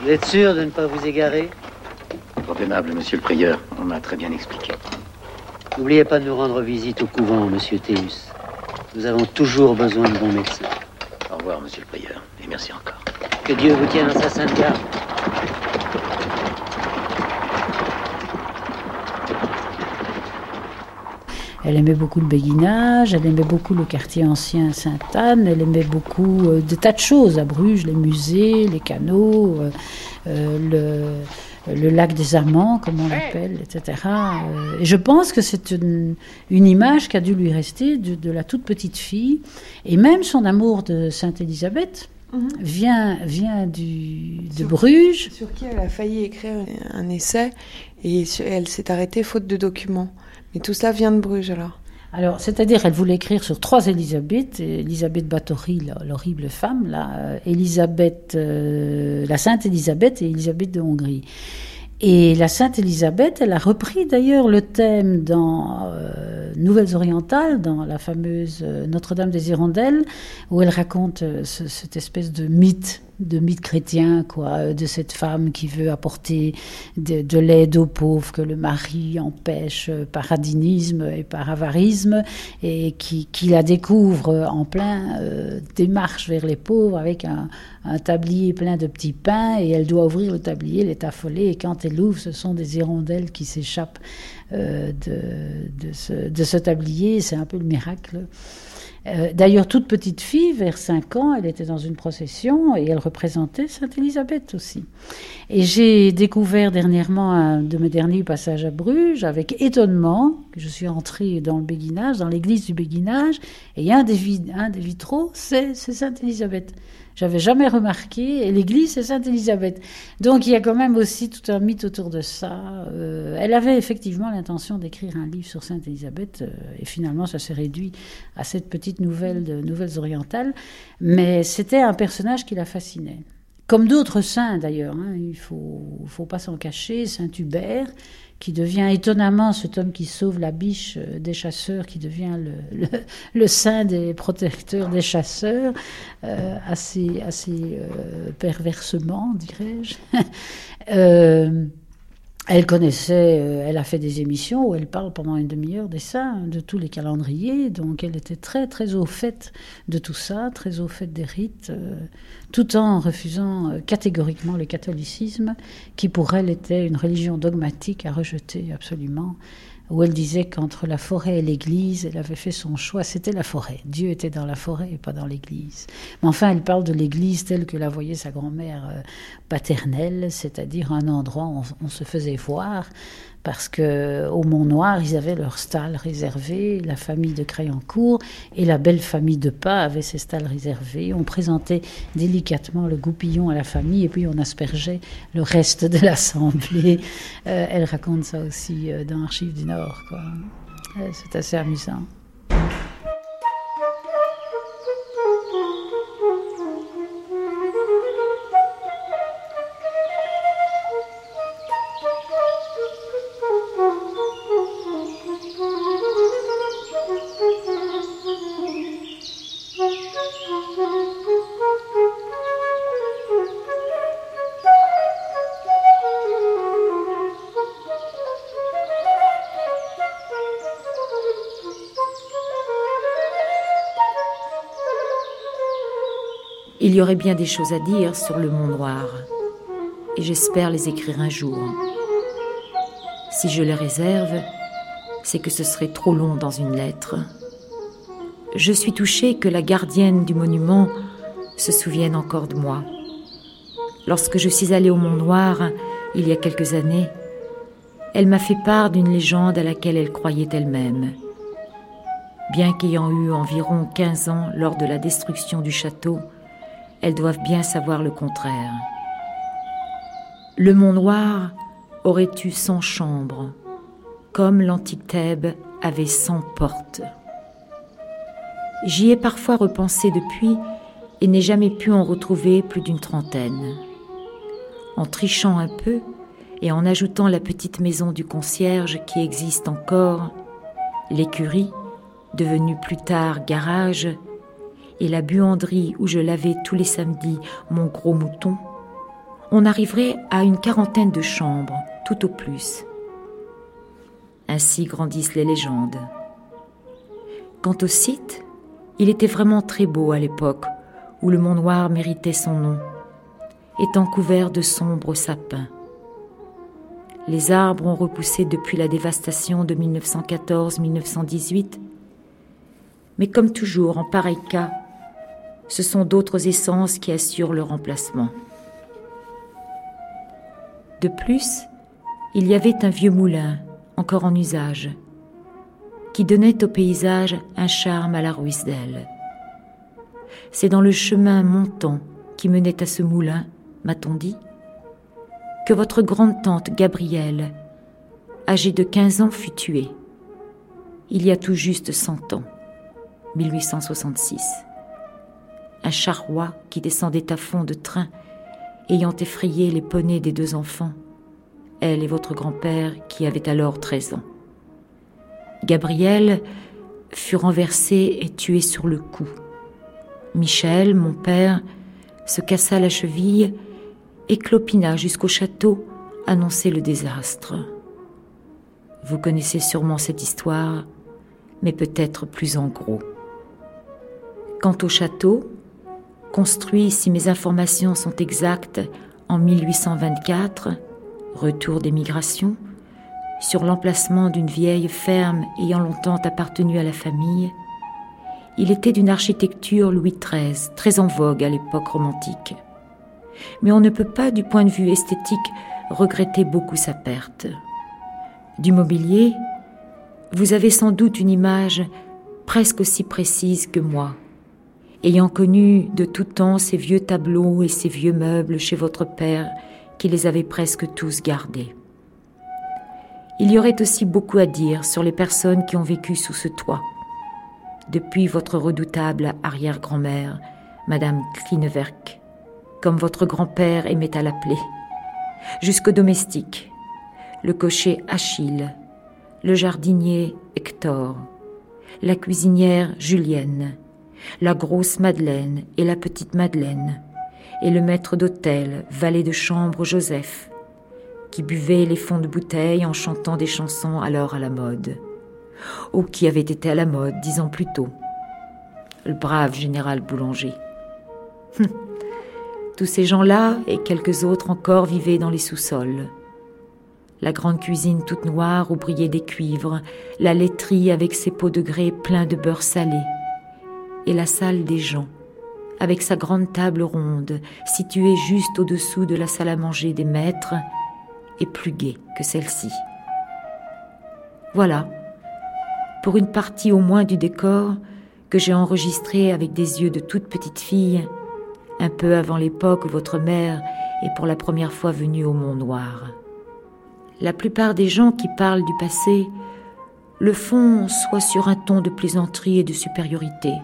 Vous êtes sûr de ne pas vous égarer? Monsieur le prieur. On m'a très bien expliqué. N'oubliez pas de nous rendre visite au couvent, monsieur Théus. Nous avons toujours besoin de bons médecins. Au revoir, monsieur le prieur, et merci encore. Que Dieu vous tienne dans sa sainte garde. Elle aimait beaucoup le béguinage, elle aimait beaucoup le quartier ancien Sainte-Anne, elle aimait beaucoup euh, des tas de choses à Bruges, les musées, les canaux, euh, euh, le, le lac des Amants, comme on l'appelle, etc. Euh, et je pense que c'est une, image qui a dû lui rester de, la toute petite fille. Et même son amour de Sainte-Élisabeth mhm. vient, vient du, de Bruges. Sur qui elle a failli écrire un essai et elle s'est arrêtée faute de documents. Mais tout cela vient de Bruges alors alors, c'est-à-dire, elle voulait écrire sur trois Élisabeth. Élisabeth Bathory, l'horrible femme, là, Élisabeth, euh, la Sainte Élisabeth et Élisabeth de Hongrie. Et la Sainte Élisabeth, elle a repris d'ailleurs le thème dans euh, Nouvelles Orientales, dans la fameuse euh, Notre-Dame des Hirondelles, où elle raconte cette espèce de mythe de mythe chrétien, quoi, de cette femme qui veut apporter de, l'aide aux pauvres que le mari empêche par adinisme et par avarisme, et qui, la découvre en plein euh, démarche vers les pauvres avec un, tablier plein de petits pains, et elle doit ouvrir le tablier, elle est affolée, et quand elle ouvre, ce sont des hirondelles qui s'échappent euh, de, de, ce, de ce tablier, c'est un peu le miracle. Euh, d'ailleurs, toute petite fille, vers 5 ans, elle était dans une procession et elle représentait Sainte Élisabeth aussi. Et j'ai découvert dernièrement un de mes derniers passages à Bruges avec étonnement que je suis entrée dans le béguinage, dans l'église du béguinage, et un des, un des vitraux, c'est Sainte Élisabeth. J'avais jamais remarqué. Et l'église, c'est Sainte-Élisabeth. Donc il y a quand même aussi tout un mythe autour de ça. Euh, elle avait effectivement l'intention d'écrire un livre sur Sainte-Élisabeth. Euh, et finalement, ça s'est réduit à cette petite nouvelle de Nouvelles orientales. Mais c'était un personnage qui la fascinait. Comme d'autres saints d'ailleurs, hein, il faut, pas s'en cacher, Saint Hubert, qui devient étonnamment cet homme qui sauve la biche euh, des chasseurs, qui devient le, saint des protecteurs des chasseurs, euh, assez, assez euh, perversement, dirais-je. Elle connaissait, euh, elle a fait des émissions où elle parle pendant une demi-heure des saints, de tous les calendriers, donc elle était très très au fait de tout ça, très au fait des rites, euh, tout en refusant euh, catégoriquement le catholicisme, qui pour elle était une religion dogmatique à rejeter absolument où elle disait qu'entre la forêt et l'église, elle avait fait son choix, c'était la forêt. Dieu était dans la forêt et pas dans l'église. Mais enfin, elle parle de l'église telle que la voyait sa grand-mère euh, paternelle, c'est-à-dire un endroit où on se faisait voir, parce que au Mont Noir, ils avaient leur stalle réservée, la famille de Crayoncourt et la belle famille de Pas avaient ses stalles réservées. On présentait délicatement le goupillon à la famille et puis on aspergeait le reste de l'assemblée. Euh, elle raconte ça aussi euh, dans Archives du Nord. Euh, c'est assez amusant. Y aurait bien des choses à dire sur le Mont Noir, et j'espère les écrire un jour. Si je les réserve, c'est que ce serait trop long dans une lettre. Je suis touchée que la gardienne du monument se souvienne encore de moi. Lorsque je suis allée au Mont Noir, il y a quelques années, elle m'a fait part d'une légende à laquelle elle croyait elle-même. Bien qu'ayant eu environ 15 ans lors de la destruction du château, elles doivent bien savoir le contraire. Le Mont Noir aurait eu cent chambres, comme l'antique Thèbes avait cent portes. J'y ai parfois repensé depuis et n'ai jamais pu en retrouver plus d'une trentaine. En trichant un peu et en ajoutant la petite maison du concierge qui existe encore, l'écurie, devenue plus tard garage, et la buanderie où je lavais tous les samedis mon gros mouton, on arriverait à une quarantaine de chambres, tout au plus. Ainsi grandissent les légendes. Quant au site, il était vraiment très beau à l'époque où le Mont Noir méritait son nom, étant couvert de sombres sapins. Les arbres ont repoussé depuis la dévastation de 1914-1918, mais comme toujours en pareil cas, ce sont d'autres essences qui assurent le remplacement. De plus, il y avait un vieux moulin, encore en usage, qui donnait au paysage un charme à la Ruisdelle. C'est dans le chemin montant qui menait à ce moulin, m'a-t-on dit, que votre grande-tante Gabrielle, âgée de 15 ans, fut tuée. Il y a tout juste 100 ans, 1866 un charroi qui descendait à fond de train, ayant effrayé les poneys des deux enfants, elle et votre grand-père qui avait alors 13 ans. Gabriel fut renversé et tué sur le coup. Michel, mon père, se cassa la cheville et clopina jusqu'au château annoncer le désastre. Vous connaissez sûrement cette histoire, mais peut-être plus en gros. Quant au château, construit, si mes informations sont exactes, en 1824, retour des migrations, sur l'emplacement d'une vieille ferme ayant longtemps appartenu à la famille. Il était d'une architecture Louis XIII, très en vogue à l'époque romantique. Mais on ne peut pas, du point de vue esthétique, regretter beaucoup sa perte. Du mobilier, vous avez sans doute une image presque aussi précise que moi ayant connu de tout temps ces vieux tableaux et ces vieux meubles chez votre père, qui les avait presque tous gardés. Il y aurait aussi beaucoup à dire sur les personnes qui ont vécu sous ce toit, depuis votre redoutable arrière-grand-mère, Madame Krineverk, comme votre grand-père aimait à l'appeler, jusqu'au domestique, le cocher Achille, le jardinier Hector, la cuisinière Julienne, la grosse Madeleine et la petite Madeleine, et le maître d'hôtel, valet de chambre Joseph, qui buvait les fonds de bouteille en chantant des chansons alors à la mode, ou qui avait été à la mode dix ans plus tôt, le brave général Boulanger. Tous ces gens-là et quelques autres encore vivaient dans les sous-sols. La grande cuisine toute noire où brillaient des cuivres, la laiterie avec ses pots de grès pleins de beurre salé, et la salle des gens, avec sa grande table ronde située juste au-dessous de la salle à manger des maîtres, et plus gaie que celle-ci. Voilà, pour une partie au moins du décor que j'ai enregistré avec des yeux de toute petite fille, un peu avant l'époque où votre mère est pour la première fois venue au Mont Noir. La plupart des gens qui parlent du passé le font soit sur un ton de plaisanterie et de supériorité,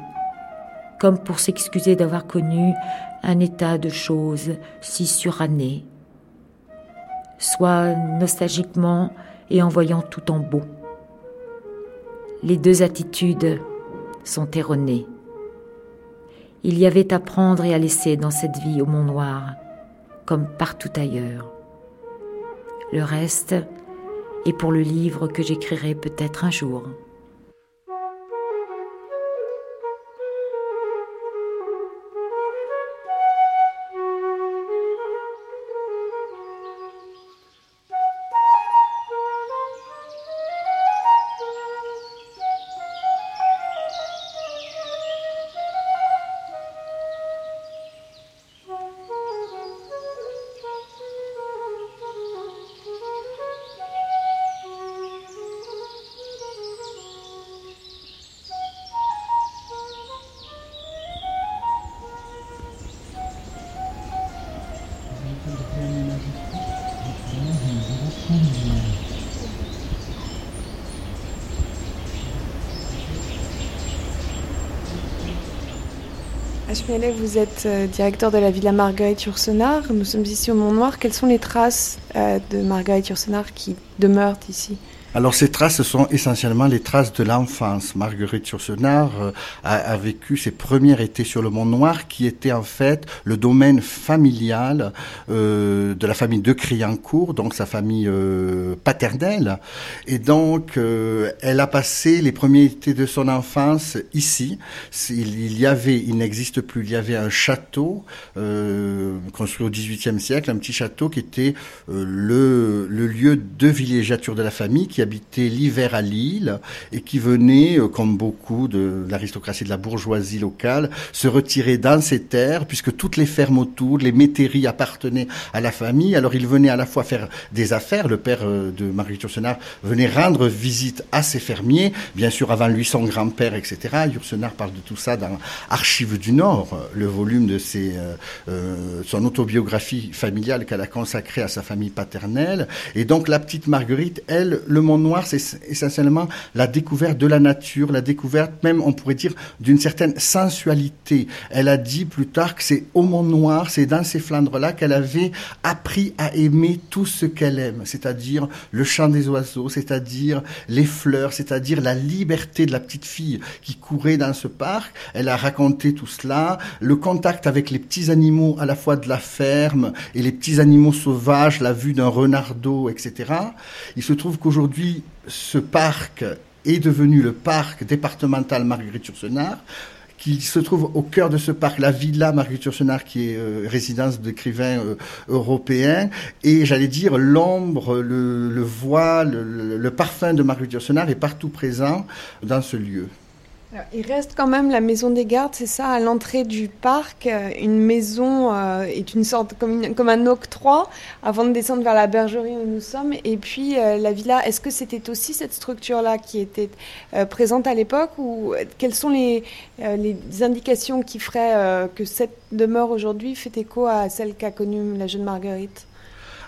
comme pour s'excuser d'avoir connu un état de choses si suranné, soit nostalgiquement et en voyant tout en beau. Les deux attitudes sont erronées. Il y avait à prendre et à laisser dans cette vie au Mont Noir, comme partout ailleurs. Le reste est pour le livre que j'écrirai peut-être un jour. Vous êtes euh, directeur de la Villa Marguerite Yourcenar. Nous sommes ici au Mont Noir. Quelles sont les traces euh, de Marguerite Yourcenar qui demeurent ici? Alors ces traces sont essentiellement les traces de l'enfance. Marguerite Yourcenar euh, a, vécu ses premiers étés sur le Mont Noir, qui était en fait le domaine familial de la famille de Criancourt, donc sa famille paternelle. Et donc elle a passé les premiers étés de son enfance ici. Il, y avait, il n'existe plus, il y avait un château euh, construit au XVIIIe siècle, un petit château qui était euh, le, lieu de villégiature de la famille, habitait l'hiver à Lille et qui venait, euh, comme beaucoup de l'aristocratie de la bourgeoisie locale, se retirer dans ces terres, puisque toutes les fermes autour, les métairies appartenaient à la famille. Alors il venait à la fois faire des affaires, le père de Marguerite Yourcenar venait rendre visite à ses fermiers, bien sûr avant lui son grand-père, etc. Yourcenar parle de tout ça dans Archives du Nord, le volume de ses, euh, euh, son autobiographie familiale qu'elle a consacrée à sa famille paternelle. Et donc la petite Marguerite, elle, le monde noir, c'est essentiellement la découverte de la nature, la découverte même, on pourrait dire, d'une certaine sensualité. Elle a dit plus tard que c'est au monde noir, c'est dans ces Flandres-là qu'elle avait appris à aimer tout ce qu'elle aime, c'est-à-dire le chant des oiseaux, c'est-à-dire les fleurs, c'est-à-dire la liberté de la petite fille qui courait dans ce parc. Elle a raconté tout cela, le contact avec les petits animaux à la fois de la ferme et les petits animaux sauvages, la vue d'un renardeau, etc. Il se trouve qu'aujourd'hui, ce parc est devenu le parc départemental Marguerite Yourcenar, qui se trouve au cœur de ce parc, la Villa Marguerite Yourcenar, qui est euh, résidence d'écrivains euh, européens, et j'allais dire l'ombre, le, voile, le, parfum de Marguerite Yourcenar est partout présent dans ce lieu. Il reste quand même la maison des gardes, c'est ça, à l'entrée du parc. Euh, une maison euh, est une sorte comme, un octroi avant de descendre vers la bergerie où nous sommes. Et puis euh, la villa, est-ce que c'était aussi cette structure-là qui était présente à l'époque ou quelles sont les indications qui feraient que cette demeure aujourd'hui fait écho à celle qu'a connue la jeune Marguerite?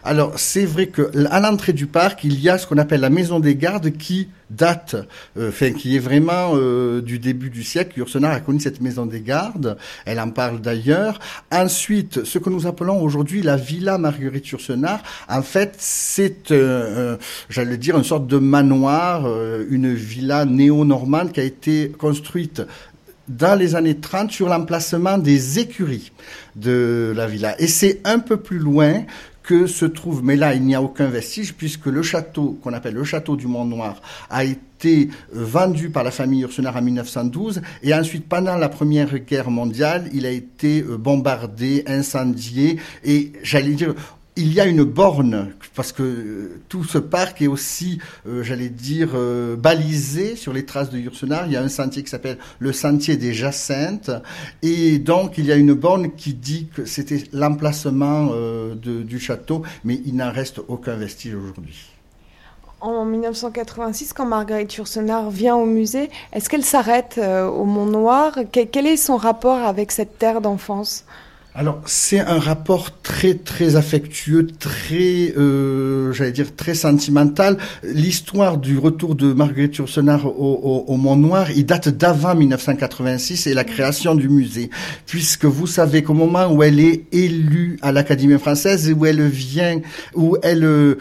Alors, c'est vrai que à l'entrée du parc, il y a ce qu'on appelle la maison des gardes qui date, euh, enfin, qui est vraiment euh, du début du siècle. Yourcenar a connu cette maison des gardes. Elle en parle d'ailleurs. Ensuite, ce que nous appelons aujourd'hui la villa Marguerite Yourcenar, en fait, c'est, euh, j'allais dire, une sorte de manoir, une villa néo-normande qui a été construite dans les années 30 sur l'emplacement des écuries de la villa. Et c'est un peu plus loin que se trouve, mais là il n'y a aucun vestige puisque le château qu'on appelle le château du Mont Noir a été euh, vendu par la famille Ursenar en 1912 et ensuite pendant la Première Guerre mondiale il a été euh, bombardé, incendié et j'allais dire il y a une borne, parce que euh, tout ce parc est aussi, euh, j'allais dire, euh, balisé sur les traces de Yursenar. Il y a un sentier qui s'appelle le sentier des Jacinthes. Et donc, il y a une borne qui dit que c'était l'emplacement du château, mais il n'en reste aucun vestige aujourd'hui. En 1986, quand Marguerite Yourcenar vient au musée, est-ce qu'elle s'arrête au Mont Noir Quel est son rapport avec cette terre d'enfance? Alors c'est un rapport très très affectueux, très euh, j'allais dire très sentimental. L'histoire du retour de Marguerite Yourcenar au, au, Mont Noir, il date d'avant 1986 et la création du musée, puisque vous savez qu'au moment où elle est élue à l'Académie française et où elle vient, où elle euh,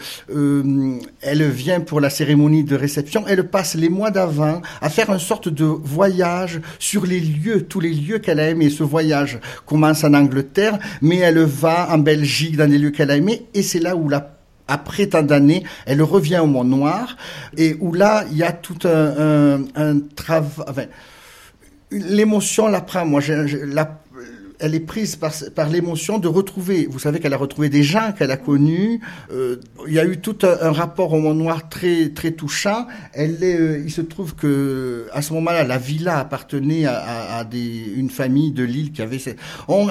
elle vient pour la cérémonie de réception, elle passe les mois d'avant à faire une sorte de voyage sur les lieux, tous les lieux qu'elle a aimés. Ce voyage commence en Angleterre terre, mais elle va en Belgique, dans des lieux qu'elle a aimés, et c'est là où après tant d'années, elle revient au Mont Noir, et où là, il y a tout un, travail... L'émotion la prend. Moi, je, la, elle est prise par, par l'émotion de retrouver. Vous savez qu'elle a retrouvé des gens qu'elle a connus. Euh, il y a eu tout un, rapport au Mont Noir très très touchant. Elle est, euh, il se trouve que à ce moment-là, la villa appartenait à, à, à des, une famille de Lille qui avait.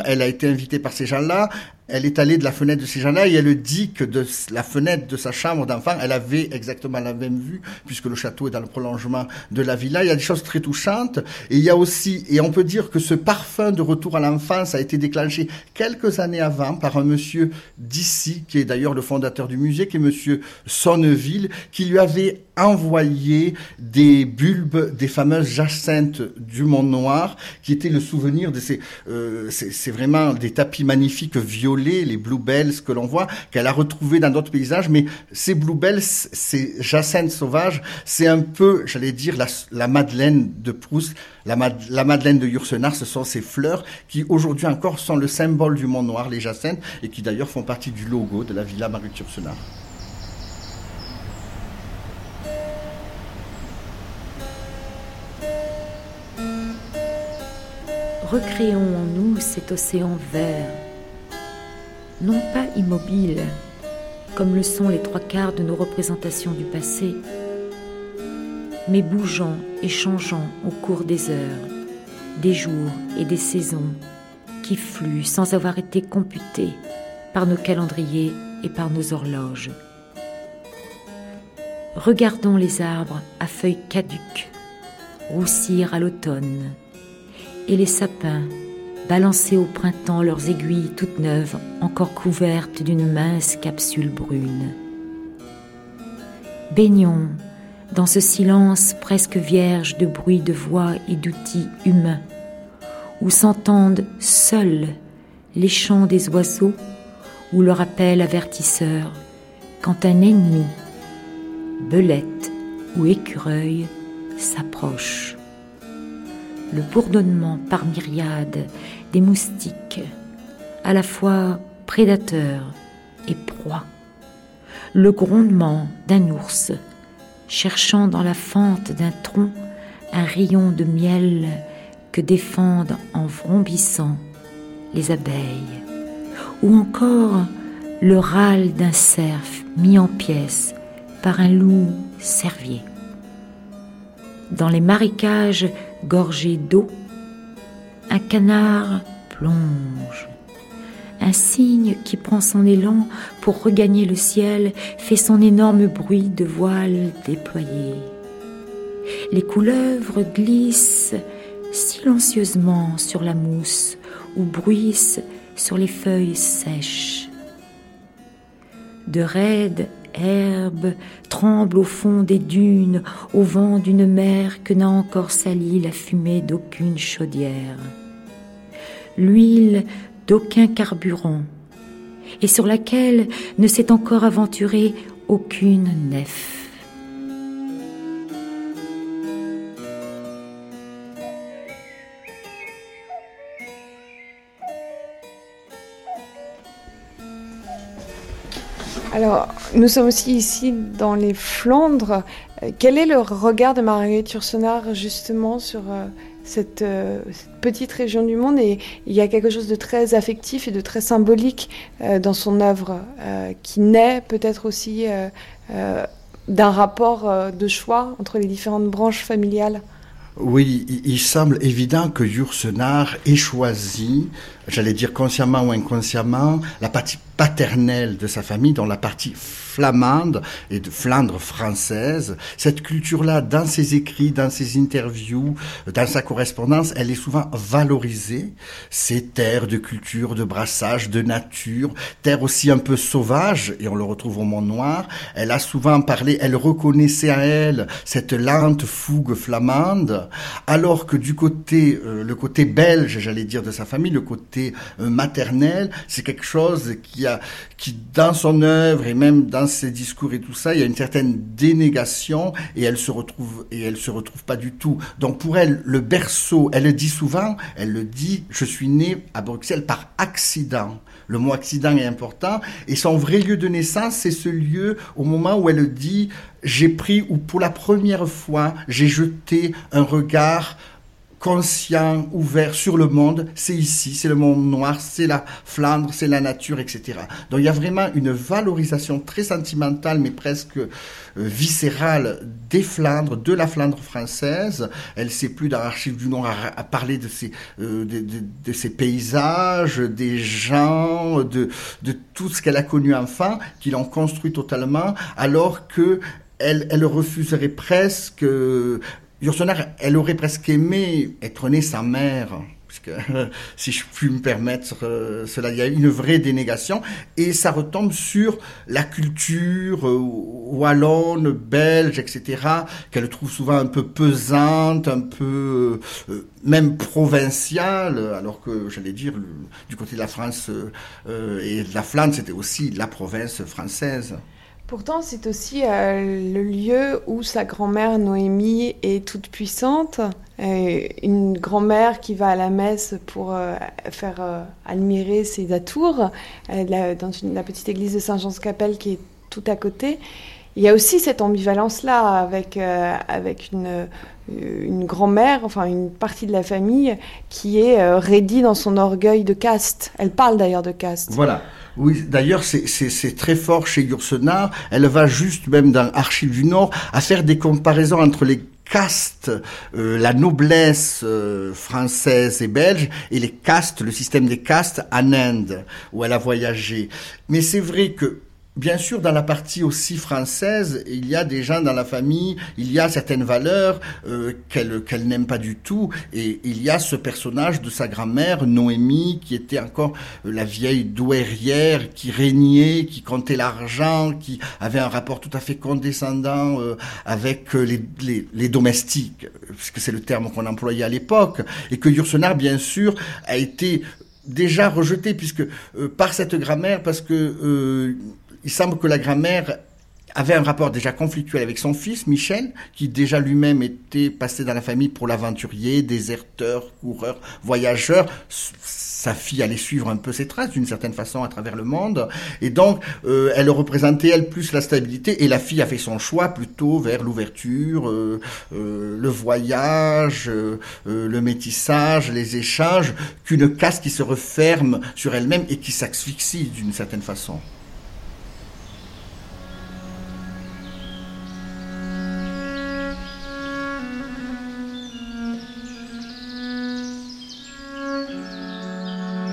elle a été invitée par ces gens-là elle est allée de la fenêtre de ces gens-là et elle dit que de la fenêtre de sa chambre d'enfant, elle avait exactement la même vue, puisque le château est dans le prolongement de la villa. Il y a des choses très touchantes. Et il y a aussi, et on peut dire que ce parfum de retour à l'enfance a été déclenché quelques années avant par un monsieur d'ici, qui est d'ailleurs le fondateur du musée, qui est monsieur Sonneville, qui lui avait envoyé des bulbes des fameuses jacinthes du Mont Noir, qui étaient le souvenir de ces, euh, c'est vraiment des tapis magnifiques violets, les bluebells que l'on voit, qu'elle a retrouvés dans d'autres paysages, mais ces bluebells, ces jacinthes sauvages, c'est un peu, j'allais dire, la, Madeleine de Proust, la, la Madeleine de Yourcenar, ce sont ces fleurs qui aujourd'hui encore sont le symbole du Mont Noir, les jacinthes, et qui d'ailleurs font partie du logo de la Villa Marie-Yourcenar. Recréons en nous cet océan vert, non pas immobile, comme le sont les trois quarts de nos représentations du passé, mais bougeant et changeant au cours des heures, des jours et des saisons, qui fluent sans avoir été computés par nos calendriers et par nos horloges. Regardons les arbres à feuilles caduques roussir à l'automne, et les sapins, balancer au printemps leurs aiguilles toutes neuves, encore couvertes d'une mince capsule brune. Baignons dans ce silence presque vierge de bruit de voix et d'outils humains, où s'entendent seuls les chants des oiseaux ou leur appel avertisseur quand un ennemi, belette ou écureuil, s'approche le bourdonnement par myriades des moustiques, à la fois prédateurs et proie, le grondement d'un ours cherchant dans la fente d'un tronc un rayon de miel que défendent en vrombissant les abeilles, ou encore le râle d'un cerf mis en pièces par un loup cervier. Dans les marécages gorgés d'eau, un canard plonge. Un cygne qui prend son élan pour regagner le ciel fait son énorme bruit de voile déployé. Les couleuvres glissent silencieusement sur la mousse ou bruissent sur les feuilles sèches. De raides herbes tremblent au fond des dunes, au vent d'une mer que n'a encore sali la fumée d'aucune chaudière. L'huile d'aucun carburant, et sur laquelle ne s'est encore aventurée aucune nef. Alors, nous sommes aussi ici dans les Flandres. Euh, quel est le regard de Marguerite Yourcenar justement sur euh, cette, euh, cette, petite région du monde? Et il y a quelque chose de très affectif et de très symbolique dans son œuvre qui naît peut-être aussi d'un rapport de choix entre les différentes branches familiales? Oui, il, semble évident que Yourcenar ait choisi, j'allais dire consciemment ou inconsciemment, la partie paternelle de sa famille, dans la partie flamande et de Flandre française. Cette culture-là, dans ses écrits, dans ses interviews, dans sa correspondance, elle est souvent valorisée. Ces terres de culture, de brassage, de nature, terres aussi un peu sauvages, et on le retrouve au Mont Noir. Elle a souvent parlé, elle reconnaissait à elle cette lente fougue flamande, alors que du côté, euh, le côté belge, j'allais dire, de sa famille, le côté euh, maternel, c'est quelque chose qui a, qui dans son œuvre et même dans ses discours et tout ça, il y a une certaine dénégation et elle se retrouve et elle se retrouve pas du tout. Donc pour elle, le berceau, elle le dit souvent, elle le dit, je suis née à Bruxelles par accident. Le mot accident est important et son vrai lieu de naissance, c'est ce lieu au moment où elle dit, j'ai pris ou pour la première fois, j'ai jeté un regard conscient, ouvert sur le monde, c'est ici, c'est le monde noir, c'est la Flandre, c'est la nature, etc. Donc il y a vraiment une valorisation très sentimentale, mais presque euh, viscérale des Flandres, de la Flandre française. Elle sait plus dans l'Archive du Nord à, parler de ces, euh, paysages, des gens, de, tout ce qu'elle a connu enfant, qui l'ont construit totalement, alors que elle, elle refuserait presque Yourcenar, elle aurait presque aimé être née sa mère. Puisque, si je puis me permettre euh, cela, il y a une vraie dénégation et ça retombe sur la culture euh, wallonne, belge, etc., qu'elle trouve souvent un peu pesante, un peu euh, même provinciale, alors que j'allais dire du côté de la France et de la Flandre, c'était aussi la province française. Pourtant, c'est aussi euh, le lieu où sa grand-mère Noémie est toute puissante. une grand-mère qui va à la messe pour euh, faire euh, admirer ses atours dans la petite église de Saint-Jean-Capelle qui est tout à côté. Il y a aussi cette ambivalence-là avec, avec une, une grand-mère, enfin une partie de la famille qui est raidie dans son orgueil de caste. Elle parle d'ailleurs de caste. Voilà. Oui, d'ailleurs, c'est très fort chez Yourcenar. Elle va juste, même dans Archives du Nord, à faire des comparaisons entre les castes, euh, la noblesse euh, française et belge, et les castes, le système des castes en Inde, où elle a voyagé. Mais c'est vrai que Bien sûr, dans la partie aussi française, il y a des gens dans la famille, il y a certaines valeurs euh, qu'elle n'aime pas du tout, et il y a ce personnage de sa grand-mère, Noémie, qui était encore euh, la vieille douairière, qui régnait, qui comptait l'argent, qui avait un rapport tout à fait condescendant euh, avec les, domestiques, puisque c'est le terme qu'on employait à l'époque, et que Yourcenar, bien sûr, a été déjà rejeté puisque par cette grammaire parce que il semble que la grand-mère avait un rapport déjà conflictuel avec son fils, Michel, qui déjà lui-même était passé dans la famille pour l'aventurier, déserteur, coureur, voyageur. Sa fille allait suivre un peu ses traces d'une certaine façon à travers le monde. Et donc, euh, elle représentait, elle, plus la stabilité. Et la fille a fait son choix plutôt vers l'ouverture, euh, euh, le voyage, le métissage, les échanges, qu'une caste qui se referme sur elle-même et qui s'asphyxie d'une certaine façon.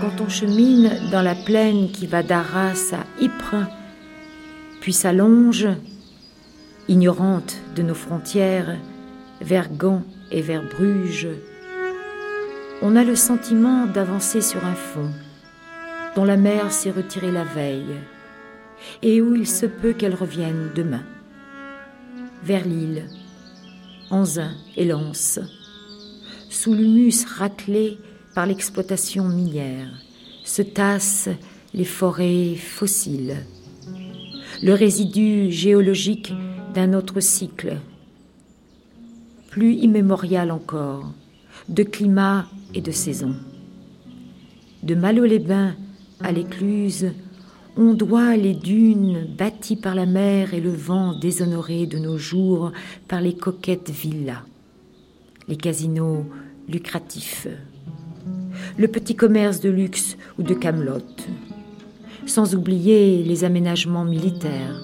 Quand on chemine dans la plaine qui va d'Arras à Ypres, puis s'allonge, ignorante de nos frontières, vers Gand et vers Bruges, on a le sentiment d'avancer sur un fond dont la mer s'est retirée la veille et où il se peut qu'elle revienne demain. Vers l'île, Anzin et Lens, sous l'humus raclé par l'exploitation minière, se tassent les forêts fossiles, le résidu géologique d'un autre cycle, plus immémorial encore, de climat et de saison. De Malo-les-Bains à l'écluse, on doit les dunes bâties par la mer et le vent déshonoré de nos jours par les coquettes villas, les casinos lucratifs, le petit commerce de luxe ou de camelote, sans oublier les aménagements militaires.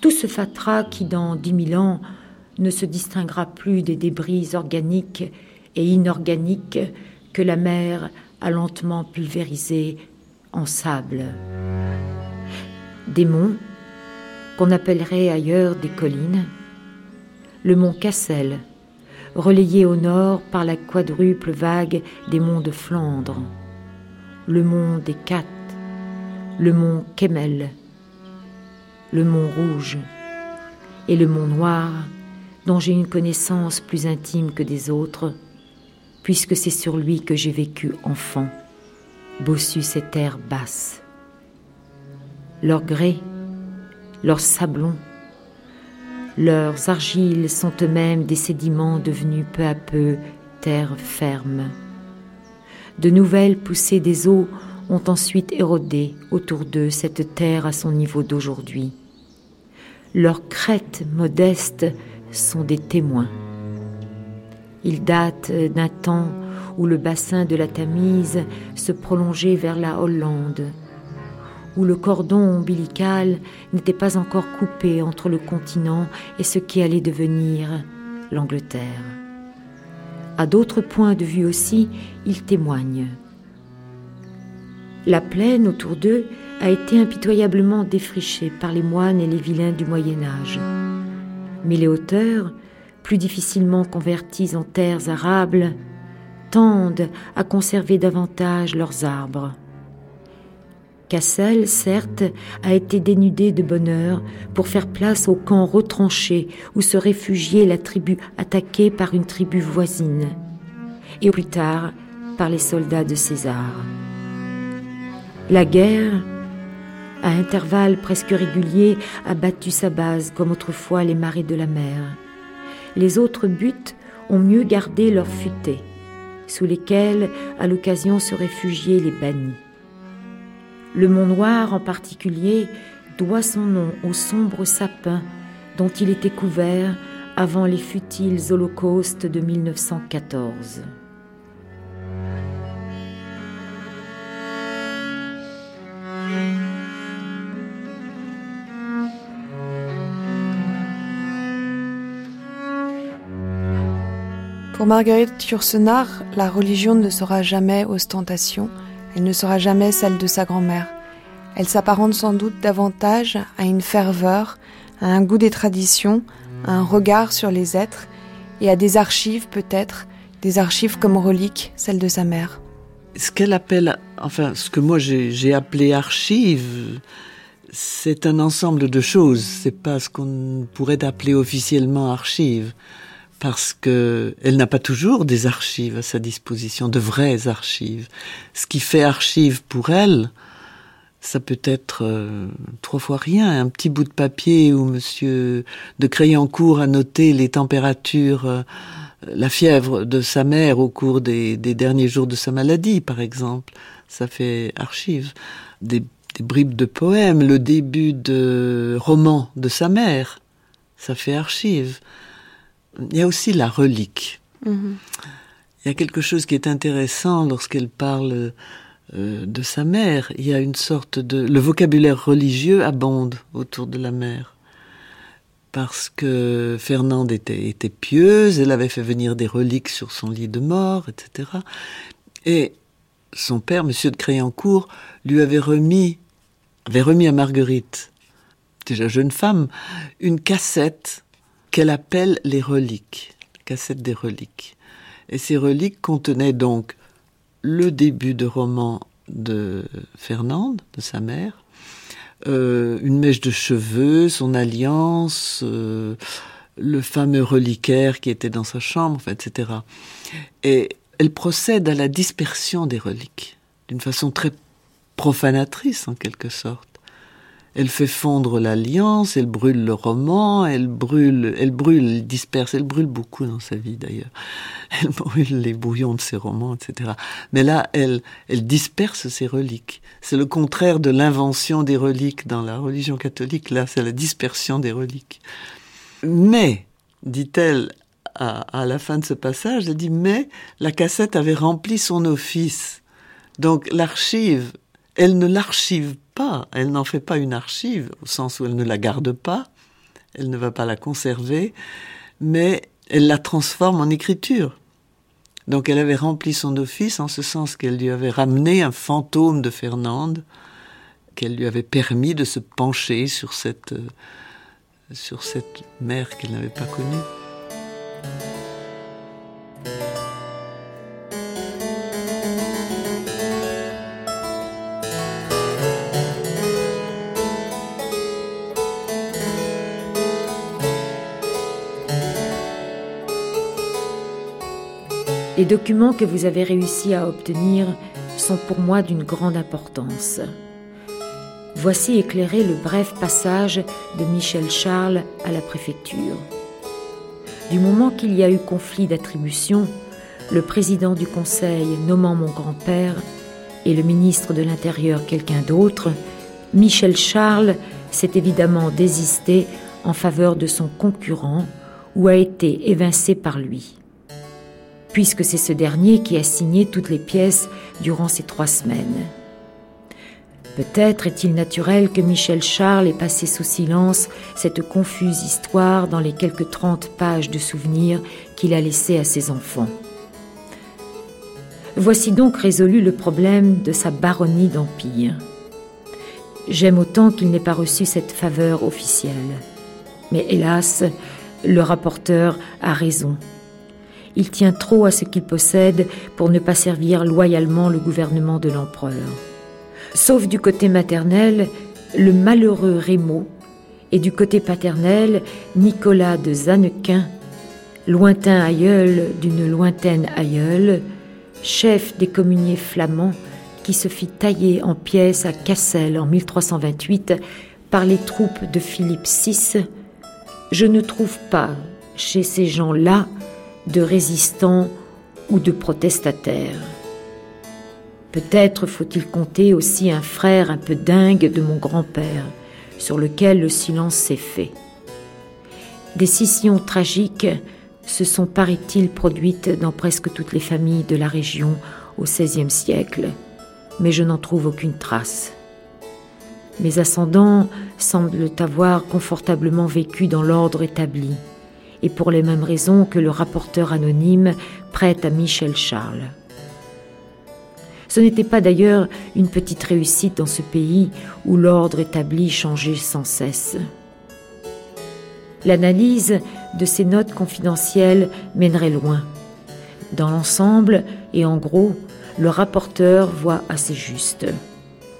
Tout ce fatras qui, dans dix mille ans, ne se distinguera plus des débris organiques et inorganiques que la mer a lentement pulvérisés en sable. Des monts, qu'on appellerait ailleurs des collines, le mont Cassel, relayé au nord par la quadruple vague des monts de Flandre, le mont des Cates, le mont Kemmel, le mont Rouge et le mont Noir, dont j'ai une connaissance plus intime que des autres, puisque c'est sur lui que j'ai vécu enfant bossu ces terres basses. Leurs grès, leurs sablons, leurs argiles sont eux-mêmes des sédiments devenus peu à peu terre ferme. De nouvelles poussées des eaux ont ensuite érodé autour d'eux cette terre à son niveau d'aujourd'hui. Leurs crêtes modestes sont des témoins. Ils datent d'un temps où le bassin de la Tamise se prolongeait vers la Hollande, où le cordon ombilical n'était pas encore coupé entre le continent et ce qui allait devenir l'Angleterre. À d'autres points de vue aussi, ils témoignent. La plaine autour d'eux a été impitoyablement défrichée par les moines et les vilains du Moyen Âge. Mais les hauteurs, plus difficilement converties en terres arables, tendent à conserver davantage leurs arbres. Cassel, certes, a été dénudé de bonheur pour faire place au camp retranché où se réfugiait la tribu attaquée par une tribu voisine, et plus tard par les soldats de César. La guerre, à intervalles presque réguliers, a battu sa base comme autrefois les marées de la mer. Les autres buts ont mieux gardé leur futaies sous lesquels, à l'occasion, se réfugiaient les bannis. Le Mont Noir, en particulier, doit son nom au sombre sapin dont il était couvert avant les futiles holocaustes de 1914. Pour Marguerite Yourcenar, la religion ne sera jamais ostentation, elle ne sera jamais celle de sa grand-mère. Elle s'apparente sans doute davantage à une ferveur, à un goût des traditions, à un regard sur les êtres et à des archives peut-être, des archives comme reliques, celles de sa mère. Ce qu'elle appelle, enfin ce que moi j'ai appelé archives, c'est un ensemble de choses, c'est pas ce qu'on pourrait appeler officiellement archives parce que elle n'a pas toujours des archives à sa disposition, de vraies archives. Ce qui fait archive pour elle, ça peut être euh, trois fois rien, un petit bout de papier où Monsieur de Crayoncourt a noté les températures, euh, la fièvre de sa mère au cours des, des, derniers jours de sa maladie, par exemple. Ça fait archive. Des, des bribes de poèmes, le début de roman de sa mère, ça fait archive il y a aussi la relique. Mm-hmm. Il y a quelque chose qui est intéressant lorsqu'elle parle euh, de sa mère. Il y a une sorte de... Le vocabulaire religieux abonde autour de la mère. Parce que Fernande était, était pieuse, elle avait fait venir des reliques sur son lit de mort, etc. Et son père, Monsieur de Créancourt, lui avait remis, avait remis à Marguerite, déjà jeune femme, une cassette qu'elle appelle les reliques, cassette des reliques. Et ces reliques contenaient donc le début de roman de Fernande, de sa mère, euh, une mèche de cheveux, son alliance, euh, le fameux reliquaire qui était dans sa chambre, etc. Et elle procède à la dispersion des reliques, d'une façon très profanatrice en quelque sorte. Elle fait fondre l'alliance, elle brûle le roman, elle brûle, elle brûle, elle disperse, elle brûle beaucoup dans sa vie d'ailleurs. Elle brûle les bouillons de ses romans, etc. Mais là, elle, elle disperse ses reliques. C'est le contraire de l'invention des reliques dans la religion catholique. Là, c'est la dispersion des reliques. Mais, dit-elle à, à la fin de ce passage, elle dit, mais la cassette avait rempli son office. Donc l'archive, elle ne l'archive elle n'en fait pas une archive, au sens où elle ne la garde pas, elle ne va pas la conserver, mais elle la transforme en écriture. Donc elle avait rempli son office en ce sens qu'elle lui avait ramené un fantôme de Fernande, qu'elle lui avait permis de se pencher sur cette, euh, sur cette mère qu'elle n'avait pas connue. Les documents que vous avez réussi à obtenir sont pour moi d'une grande importance. Voici éclairé le bref passage de Michel Charles à la préfecture. Du moment qu'il y a eu conflit d'attribution, le président du conseil nommant mon grand-père et le ministre de l'Intérieur quelqu'un d'autre, Michel Charles s'est évidemment désisté en faveur de son concurrent ou a été évincé par lui puisque c'est ce dernier qui a signé toutes les pièces durant ces trois semaines. Peut-être est-il naturel que Michel Charles ait passé sous silence cette confuse histoire dans les quelques trente pages de souvenirs qu'il a laissés à ses enfants. Voici donc résolu le problème de sa baronnie d'Empire. J'aime autant qu'il n'ait pas reçu cette faveur officielle. Mais hélas, le rapporteur a raison. Il tient trop à ce qu'il possède pour ne pas servir loyalement le gouvernement de l'empereur. Sauf du côté maternel, le malheureux Rémo, et du côté paternel, Nicolas de Zanequin, lointain aïeul d'une lointaine aïeule, chef des communiers flamands qui se fit tailler en pièces à Cassel en 1328 par les troupes de Philippe VI, je ne trouve pas chez ces gens-là de résistants ou de protestataires. Peut-être faut-il compter aussi un frère un peu dingue de mon grand-père, sur lequel le silence s'est fait. Des scissions tragiques se sont, paraît-il, produites dans presque toutes les familles de la région au XVIe siècle, mais je n'en trouve aucune trace. Mes ascendants semblent avoir confortablement vécu dans l'ordre établi et pour les mêmes raisons que le rapporteur anonyme prête à Michel Charles. Ce n'était pas d'ailleurs une petite réussite dans ce pays où l'ordre établi changeait sans cesse. L'analyse de ces notes confidentielles mènerait loin. Dans l'ensemble et en gros, le rapporteur voit assez juste.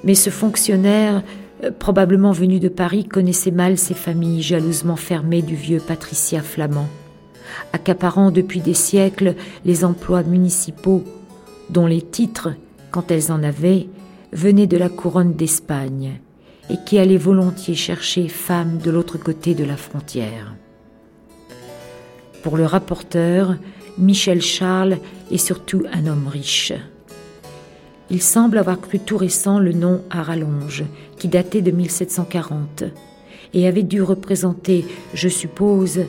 Mais ce fonctionnaire euh, probablement venu de Paris, connaissait mal ces familles jalousement fermées du vieux patriciat flamand, accaparant depuis des siècles les emplois municipaux, dont les titres, quand elles en avaient, venaient de la couronne d'Espagne, et qui allaient volontiers chercher femmes de l'autre côté de la frontière. Pour le rapporteur, Michel Charles est surtout un homme riche. Il semble avoir cru tout récent le nom à qui datait de 1740, et avait dû représenter, je suppose,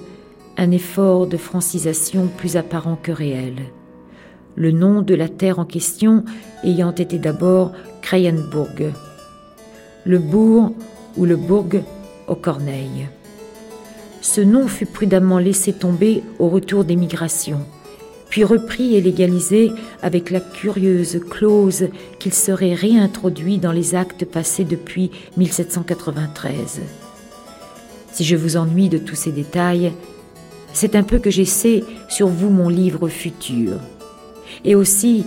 un effort de francisation plus apparent que réel. Le nom de la terre en question ayant été d'abord Krayenburg, le bourg ou le bourg aux Corneilles. Ce nom fut prudemment laissé tomber au retour des migrations, puis repris et légalisé avec la curieuse clause qu'il serait réintroduit dans les actes passés depuis 1793. Si je vous ennuie de tous ces détails, c'est un peu que j'essaie sur vous mon livre futur, et aussi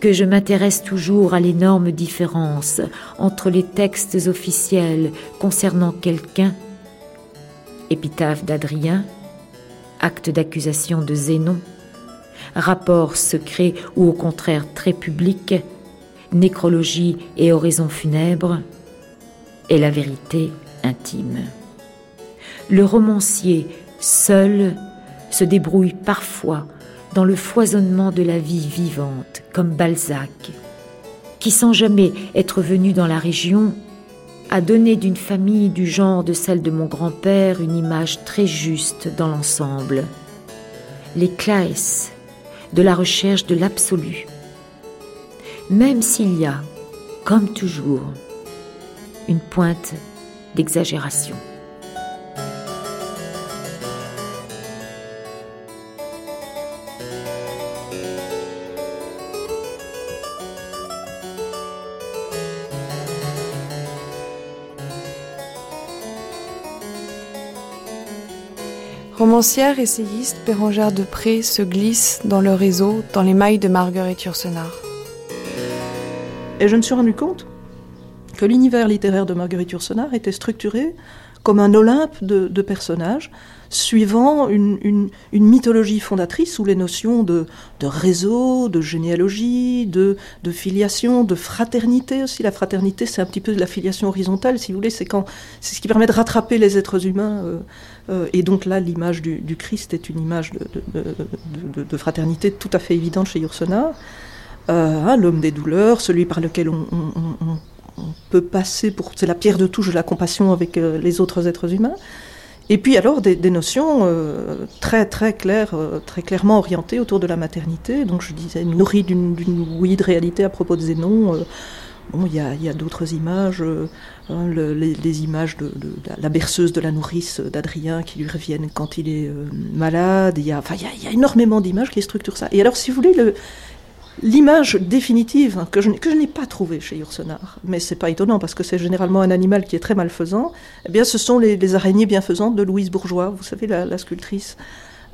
que je m'intéresse toujours à l'énorme différence entre les textes officiels concernant quelqu'un, épitaphe d'Adrien, acte d'accusation de Zénon, rapport secret ou au contraire très public, nécrologie et oraison funèbre, et la vérité intime. Le romancier, seul, se débrouille parfois dans le foisonnement de la vie vivante, comme Balzac, qui sans jamais être venu dans la région, a donné d'une famille du genre de celle de mon grand-père une image très juste dans l'ensemble. Les Claes, de la recherche de l'absolu. Même s'il y a, comme toujours, une pointe d'exagération. Romancière, essayiste, Bérangère Depré se glisse dans le réseau, dans les mailles de Marguerite Yourcenar. Et je me suis rendu compte que l'univers littéraire de Marguerite Yourcenar était structuré comme un Olympe de, personnages, suivant une, mythologie fondatrice où les notions de, réseau, de généalogie, de, filiation, de fraternité aussi. La fraternité, c'est un petit peu de la filiation horizontale, si vous voulez, c'est quand c'est ce qui permet de rattraper les êtres humains. Euh, et donc là, l'image du, Christ est une image de, fraternité tout à fait évidente chez Yourcenar. Euh, hein, l'homme des douleurs, celui par lequel on, peut passer pour... C'est la pierre de touche de la compassion avec euh, les autres êtres humains. Et puis alors des, notions très très claires, très clairement orientées autour de la maternité. Donc je disais nourrie d'une oui de réalité à propos de Zénon. Bon, il y a, d'autres images, hein, les, images de, la berceuse de la nourrice d'Adrien qui lui reviennent quand il est euh, malade. Il y, a, enfin, il, y a, énormément d'images qui structurent ça. Et alors, si vous voulez, l'image définitive que je, que je n'ai pas trouvée chez Yourcenar, mais c'est pas étonnant parce que c'est généralement un animal qui est très malfaisant, eh bien, ce sont les, araignées bienfaisantes de Louise Bourgeois, vous savez, la, sculptrice.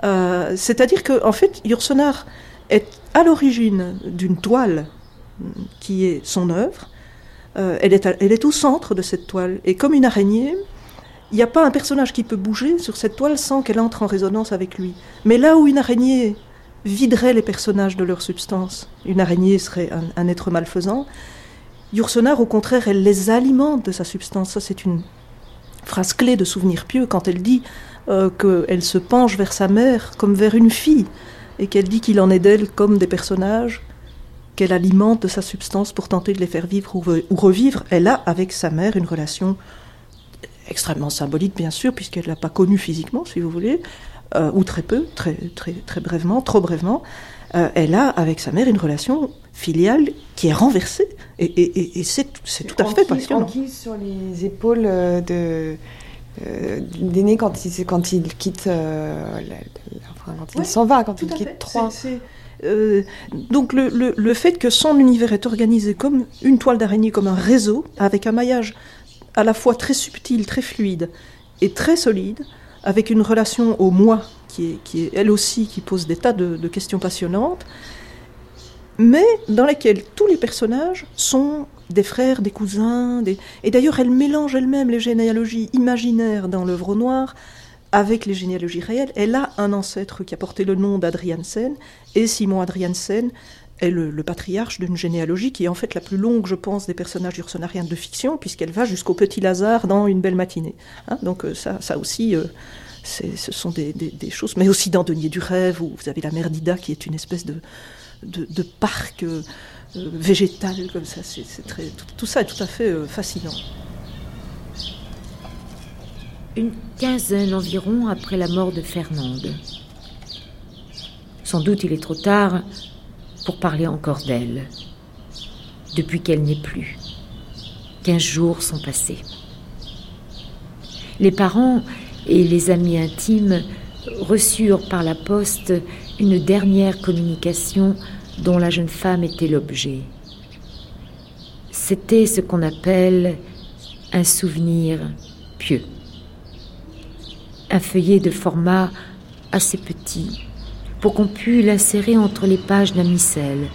Euh, c'est-à-dire que, en fait, Yourcenar est à l'origine d'une toile qui est son œuvre. Euh, elle, est au centre de cette toile. Et comme une araignée, il n'y a pas un personnage qui peut bouger sur cette toile sans qu'elle entre en résonance avec lui. Mais là où une araignée viderait les personnages de leur substance, une araignée serait un, être malfaisant, Yourcenar, au contraire, elle les alimente de sa substance. Ça, c'est une phrase clé de Souvenir pieux quand elle dit euh, qu'elle se penche vers sa mère comme vers une fille et qu'elle dit qu'il en est d'elle comme des personnages qu'elle alimente de sa substance pour tenter de les faire vivre ou, revivre. Elle a avec sa mère une relation extrêmement symbolique, bien sûr, puisqu'elle ne l'a pas connue physiquement, si vous voulez, euh, ou très peu, très, très, très brièvement, trop brièvement. Euh, elle a avec sa mère une relation filiale qui est renversée. Et, c'est tout à fait passionnant. sur les épaules euh, de d'aîné quand il, quand il quitte, enfin, quand il s'en va, quand il quitte Troyes. Euh, donc le, fait que son univers est organisé comme une toile d'araignée, comme un réseau, avec un maillage à la fois très subtil, très fluide et très solide, avec une relation au moi qui est, qui est elle aussi qui pose des tas de, questions passionnantes, mais dans lesquelles tous les personnages sont des frères, des cousins, et d'ailleurs elle mélange elle-même les généalogies imaginaires dans l'œuvre noire avec les généalogies réelles. Elle a un ancêtre qui a porté le nom d'Adriansen, et Simon Adriansen est le, patriarche d'une généalogie qui est en fait la plus longue, je pense, des personnages ursonariens de fiction, puisqu'elle va jusqu'au petit Lazare dans Une belle matinée. Hein. donc euh, ça, aussi, euh, ce sont des, choses, mais aussi dans Denier du rêve, où vous avez la mère d'Ida qui est une espèce de, parc euh, végétal comme ça. C'est, tout, ça est tout à fait fascinant une quinzaine environ après la mort de Fernande. Sans doute il est trop tard pour parler encore d'elle, depuis qu'elle n'est plus. Quinze jours sont passés. Les parents et les amis intimes reçurent par la poste une dernière communication dont la jeune femme était l'objet. C'était ce qu'on appelle un souvenir pieux. Un feuillet de format assez petit pour qu'on puisse l'insérer entre les pages d'un missel,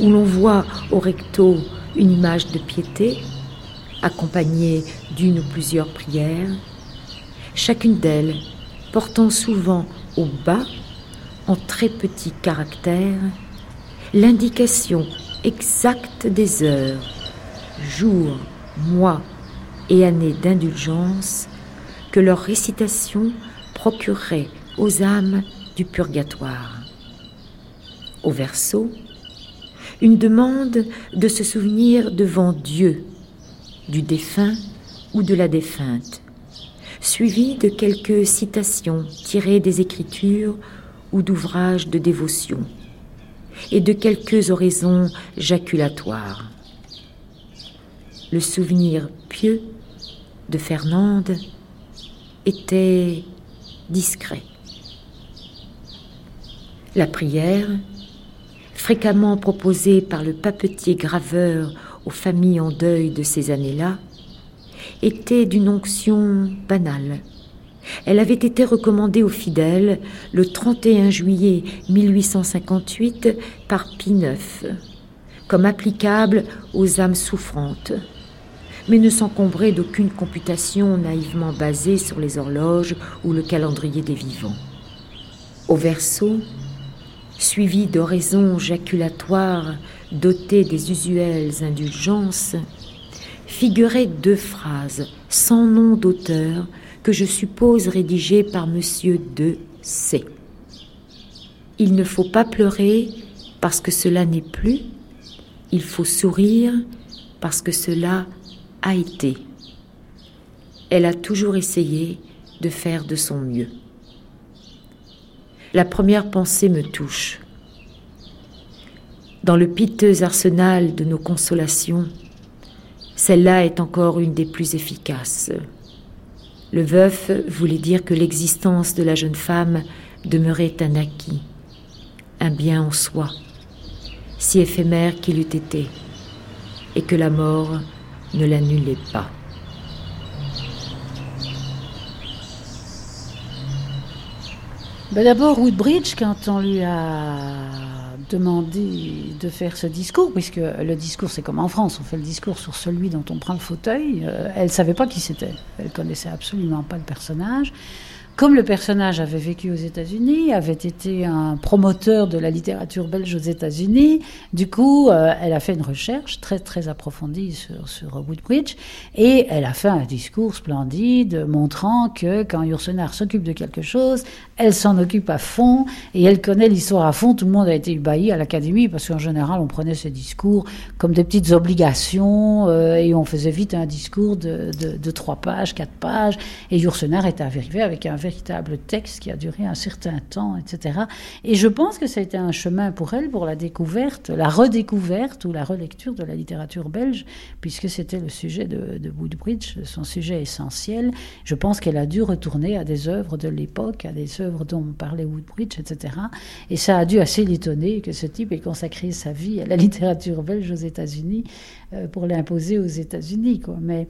où l'on voit au recto une image de piété, accompagnée d'une ou plusieurs prières, chacune d'elles portant souvent au bas, en très petits caractères, l'indication exacte des heures, jours, mois et années d'indulgence que leur récitation procurerait aux âmes du purgatoire. Au verso, une demande de se souvenir devant Dieu, du défunt ou de la défunte, suivie de quelques citations tirées des Écritures ou d'ouvrages de dévotion, et de quelques oraisons jaculatoires. Le souvenir pieux de Fernande était discret. La prière, fréquemment proposée par le papetier graveur aux familles en deuil de ces années-là, était d'une onction banale. Elle avait été recommandée aux fidèles le 31 juillet 1858 par Pie IX, comme applicable aux âmes souffrantes, mais ne s'encombrait d'aucune computation naïvement basée sur les horloges ou le calendrier des vivants. Au verso, suivi d'oraisons jaculatoires dotées des usuelles indulgences, figuraient deux phrases sans nom d'auteur que je suppose rédigées par Monsieur de C. Il ne faut pas pleurer parce que cela n'est plus, il faut sourire parce que cela été. Elle a toujours essayé de faire de son mieux. La première pensée me touche. Dans le piteux arsenal de nos consolations, celle-là est encore une des plus efficaces. Le veuf voulait dire que l'existence de la jeune femme demeurait un acquis, un bien en soi, si éphémère qu'il eût été, et que la mort ne l'annulait pas. Ben D'abord, Woodbridge, quand on lui a demandé de faire ce discours, puisque le discours, c'est comme en France, on fait le discours sur celui dont on prend le fauteuil, euh, elle ne savait pas qui c'était. Elle connaissait absolument pas le personnage. Comme le personnage avait vécu aux États-Unis, avait été un promoteur de la littérature belge aux États-Unis, du coup, euh, elle a fait une recherche très très approfondie sur, sur Woodbridge et elle a fait un discours splendide montrant que quand Yourcenar s'occupe de quelque chose, elle s'en occupe à fond et elle connaît l'histoire à fond. Tout le monde a été ébahi à l'Académie parce qu'en général, on prenait ces discours comme des petites obligations euh, et on faisait vite un discours de, de, de trois pages, quatre pages. Et Yourcenar est arrivé avec un véritable texte qui a duré un certain temps, etc. Et je pense que ça a été un chemin pour elle, pour la découverte, la redécouverte ou la relecture de la littérature belge, puisque c'était le sujet de, de Woodbridge, son sujet essentiel. Je pense qu'elle a dû retourner à des œuvres de l'époque, à des œuvres dont parlait Woodbridge, etc. Et ça a dû assez l'étonner que ce type ait consacré sa vie à la littérature belge aux États-Unis euh, pour l'imposer aux États-Unis. Mais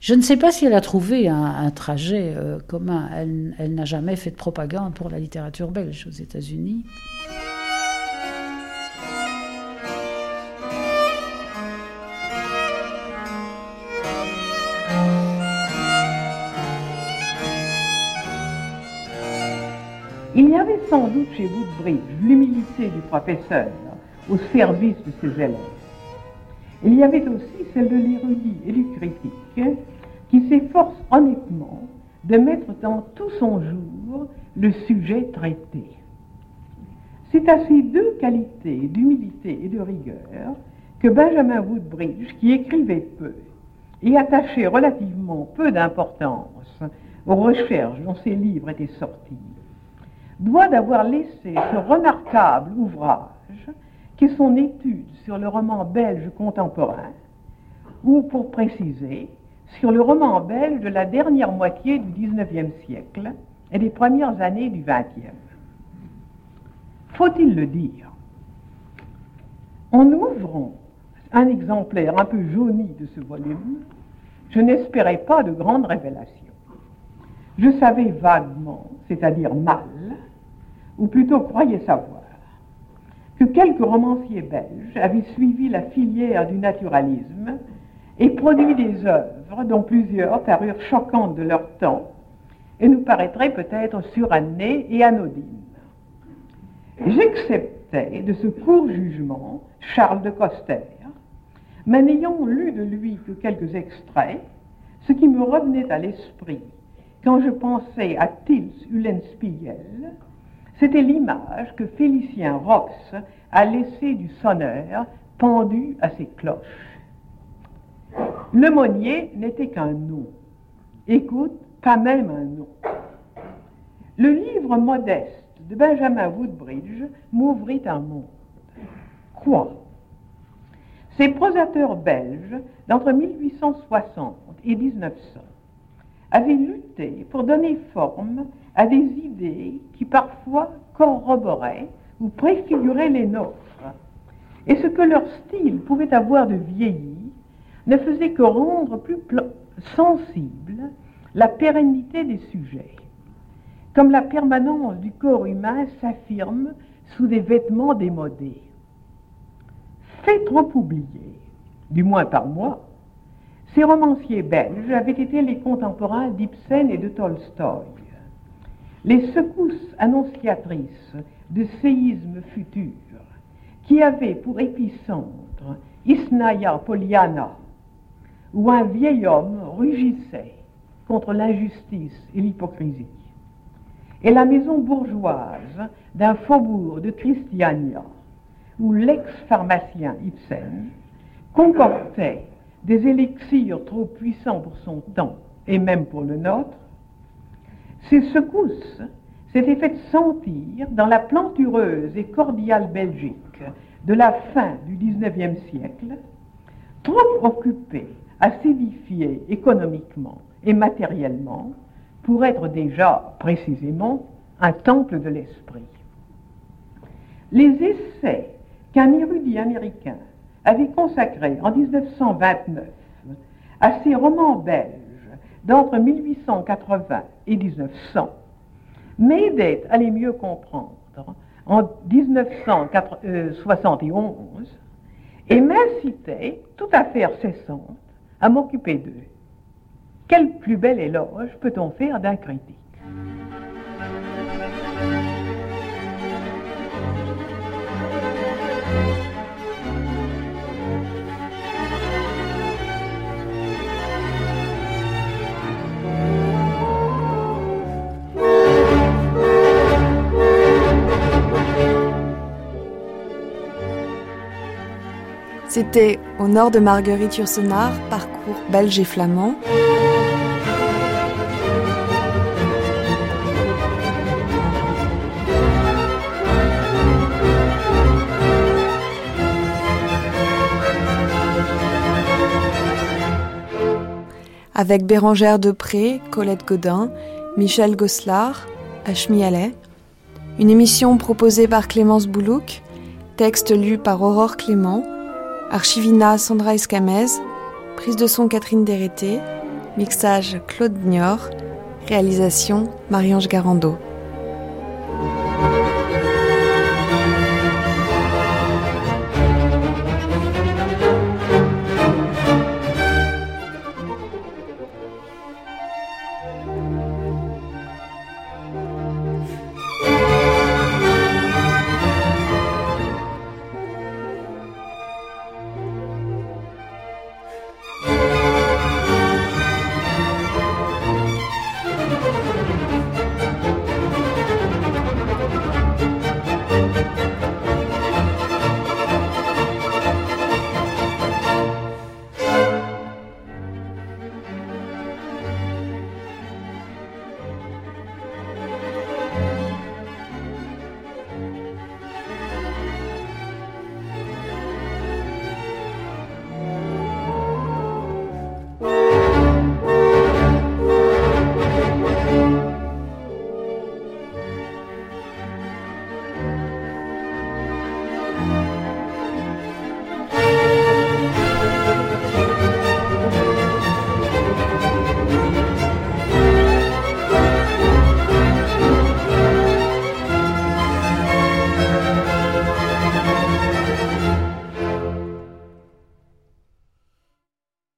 je ne sais pas si elle a trouvé un, trajet euh, commun. Elle n'a jamais fait de propagande pour la littérature belge aux États-Unis. Il y avait sans doute chez Woodbridge l'humilité du professeur au service de ses élèves. Il y avait aussi celle de l'érudit et du critique qui s'efforce honnêtement de mettre dans tout son jour le sujet traité. C'est à ces deux qualités d'humilité et de rigueur que Benjamin Woodbridge, qui écrivait peu et attachait relativement peu d'importance aux recherches dont ses livres étaient sortis, doit d'avoir laissé ce remarquable ouvrage qui est son étude sur le roman belge contemporain, ou pour préciser, sur le roman belge de la dernière moitié du XIXe siècle et des premières années du XXe. Faut-il le dire? En ouvrant un exemplaire un peu jauni de ce volume, je n'espérais pas de grandes révélations. Je savais vaguement, c'est-à-dire mal, ou plutôt croyais savoir, que quelques romanciers belges avaient suivi la filière du naturalisme et produit des œuvres dont plusieurs parurent choquantes de leur temps et nous paraîtraient peut-être surannées et anodines. J'acceptais de ce court jugement Charles de Coster, mais n'ayant lu de lui que quelques extraits, ce qui me revenait à l'esprit quand je pensais à Tils Uhlenspiegel, c'était l'image que Félicien Rox a laissée du sonneur pendu à ses cloches. Le monnier n'était qu'un nom. Écoute, pas même un nom. Le livre modeste de Benjamin Woodbridge m'ouvrit un monde. Quoi? Ces prosateurs belges, d'entre 1860 et 1900, avaient lutté pour donner forme à des idées qui parfois corroboraient ou préfiguraient les nôtres. Et ce que leur style pouvait avoir de vieilli ne faisait que rendre plus sensible la pérennité des sujets, comme la permanence du corps humain s'affirme sous des vêtements démodés. Fait trop oublier, du moins par moi, ces romanciers belges avaient été les contemporains d'Ibsen et de Tolstoï, les secousses annonciatrices de séismes futurs, qui avaient pour épicentre Isnaya Poliana, où un vieil homme rugissait contre l'injustice et l'hypocrisie, et la maison bourgeoise d'un faubourg de Christiania, où l'ex-pharmacien Ibsen comportait des élixirs trop puissants pour son temps et même pour le nôtre, ces secousses s'étaient faites sentir dans la plantureuse et cordiale Belgique de la fin du XIXe siècle, trop occupée à s'édifier économiquement et matériellement pour être déjà précisément un temple de l'esprit. Les essais qu'un érudit américain avait consacré en 1929 à ses romans belges d'entre 1880 et 1900 m'aidaient à les mieux comprendre en 1971 et m'incitaient, tout à faire cessante, à m'occuper d'eux. Quel plus bel éloge peut-on faire d'un critique? C'était au nord de Marguerite-Yourcenar, parcours belge et flamand. Avec Bérangère Depré, Colette Godin, Michel Gosselard, Achmi Allais. Une émission proposée par Clémence Boulouk, texte lu par Aurore Clément, Archivina Sandra Escamez, prise de son Catherine Dérété, mixage Claude Nior, réalisation Marie-Ange Garando.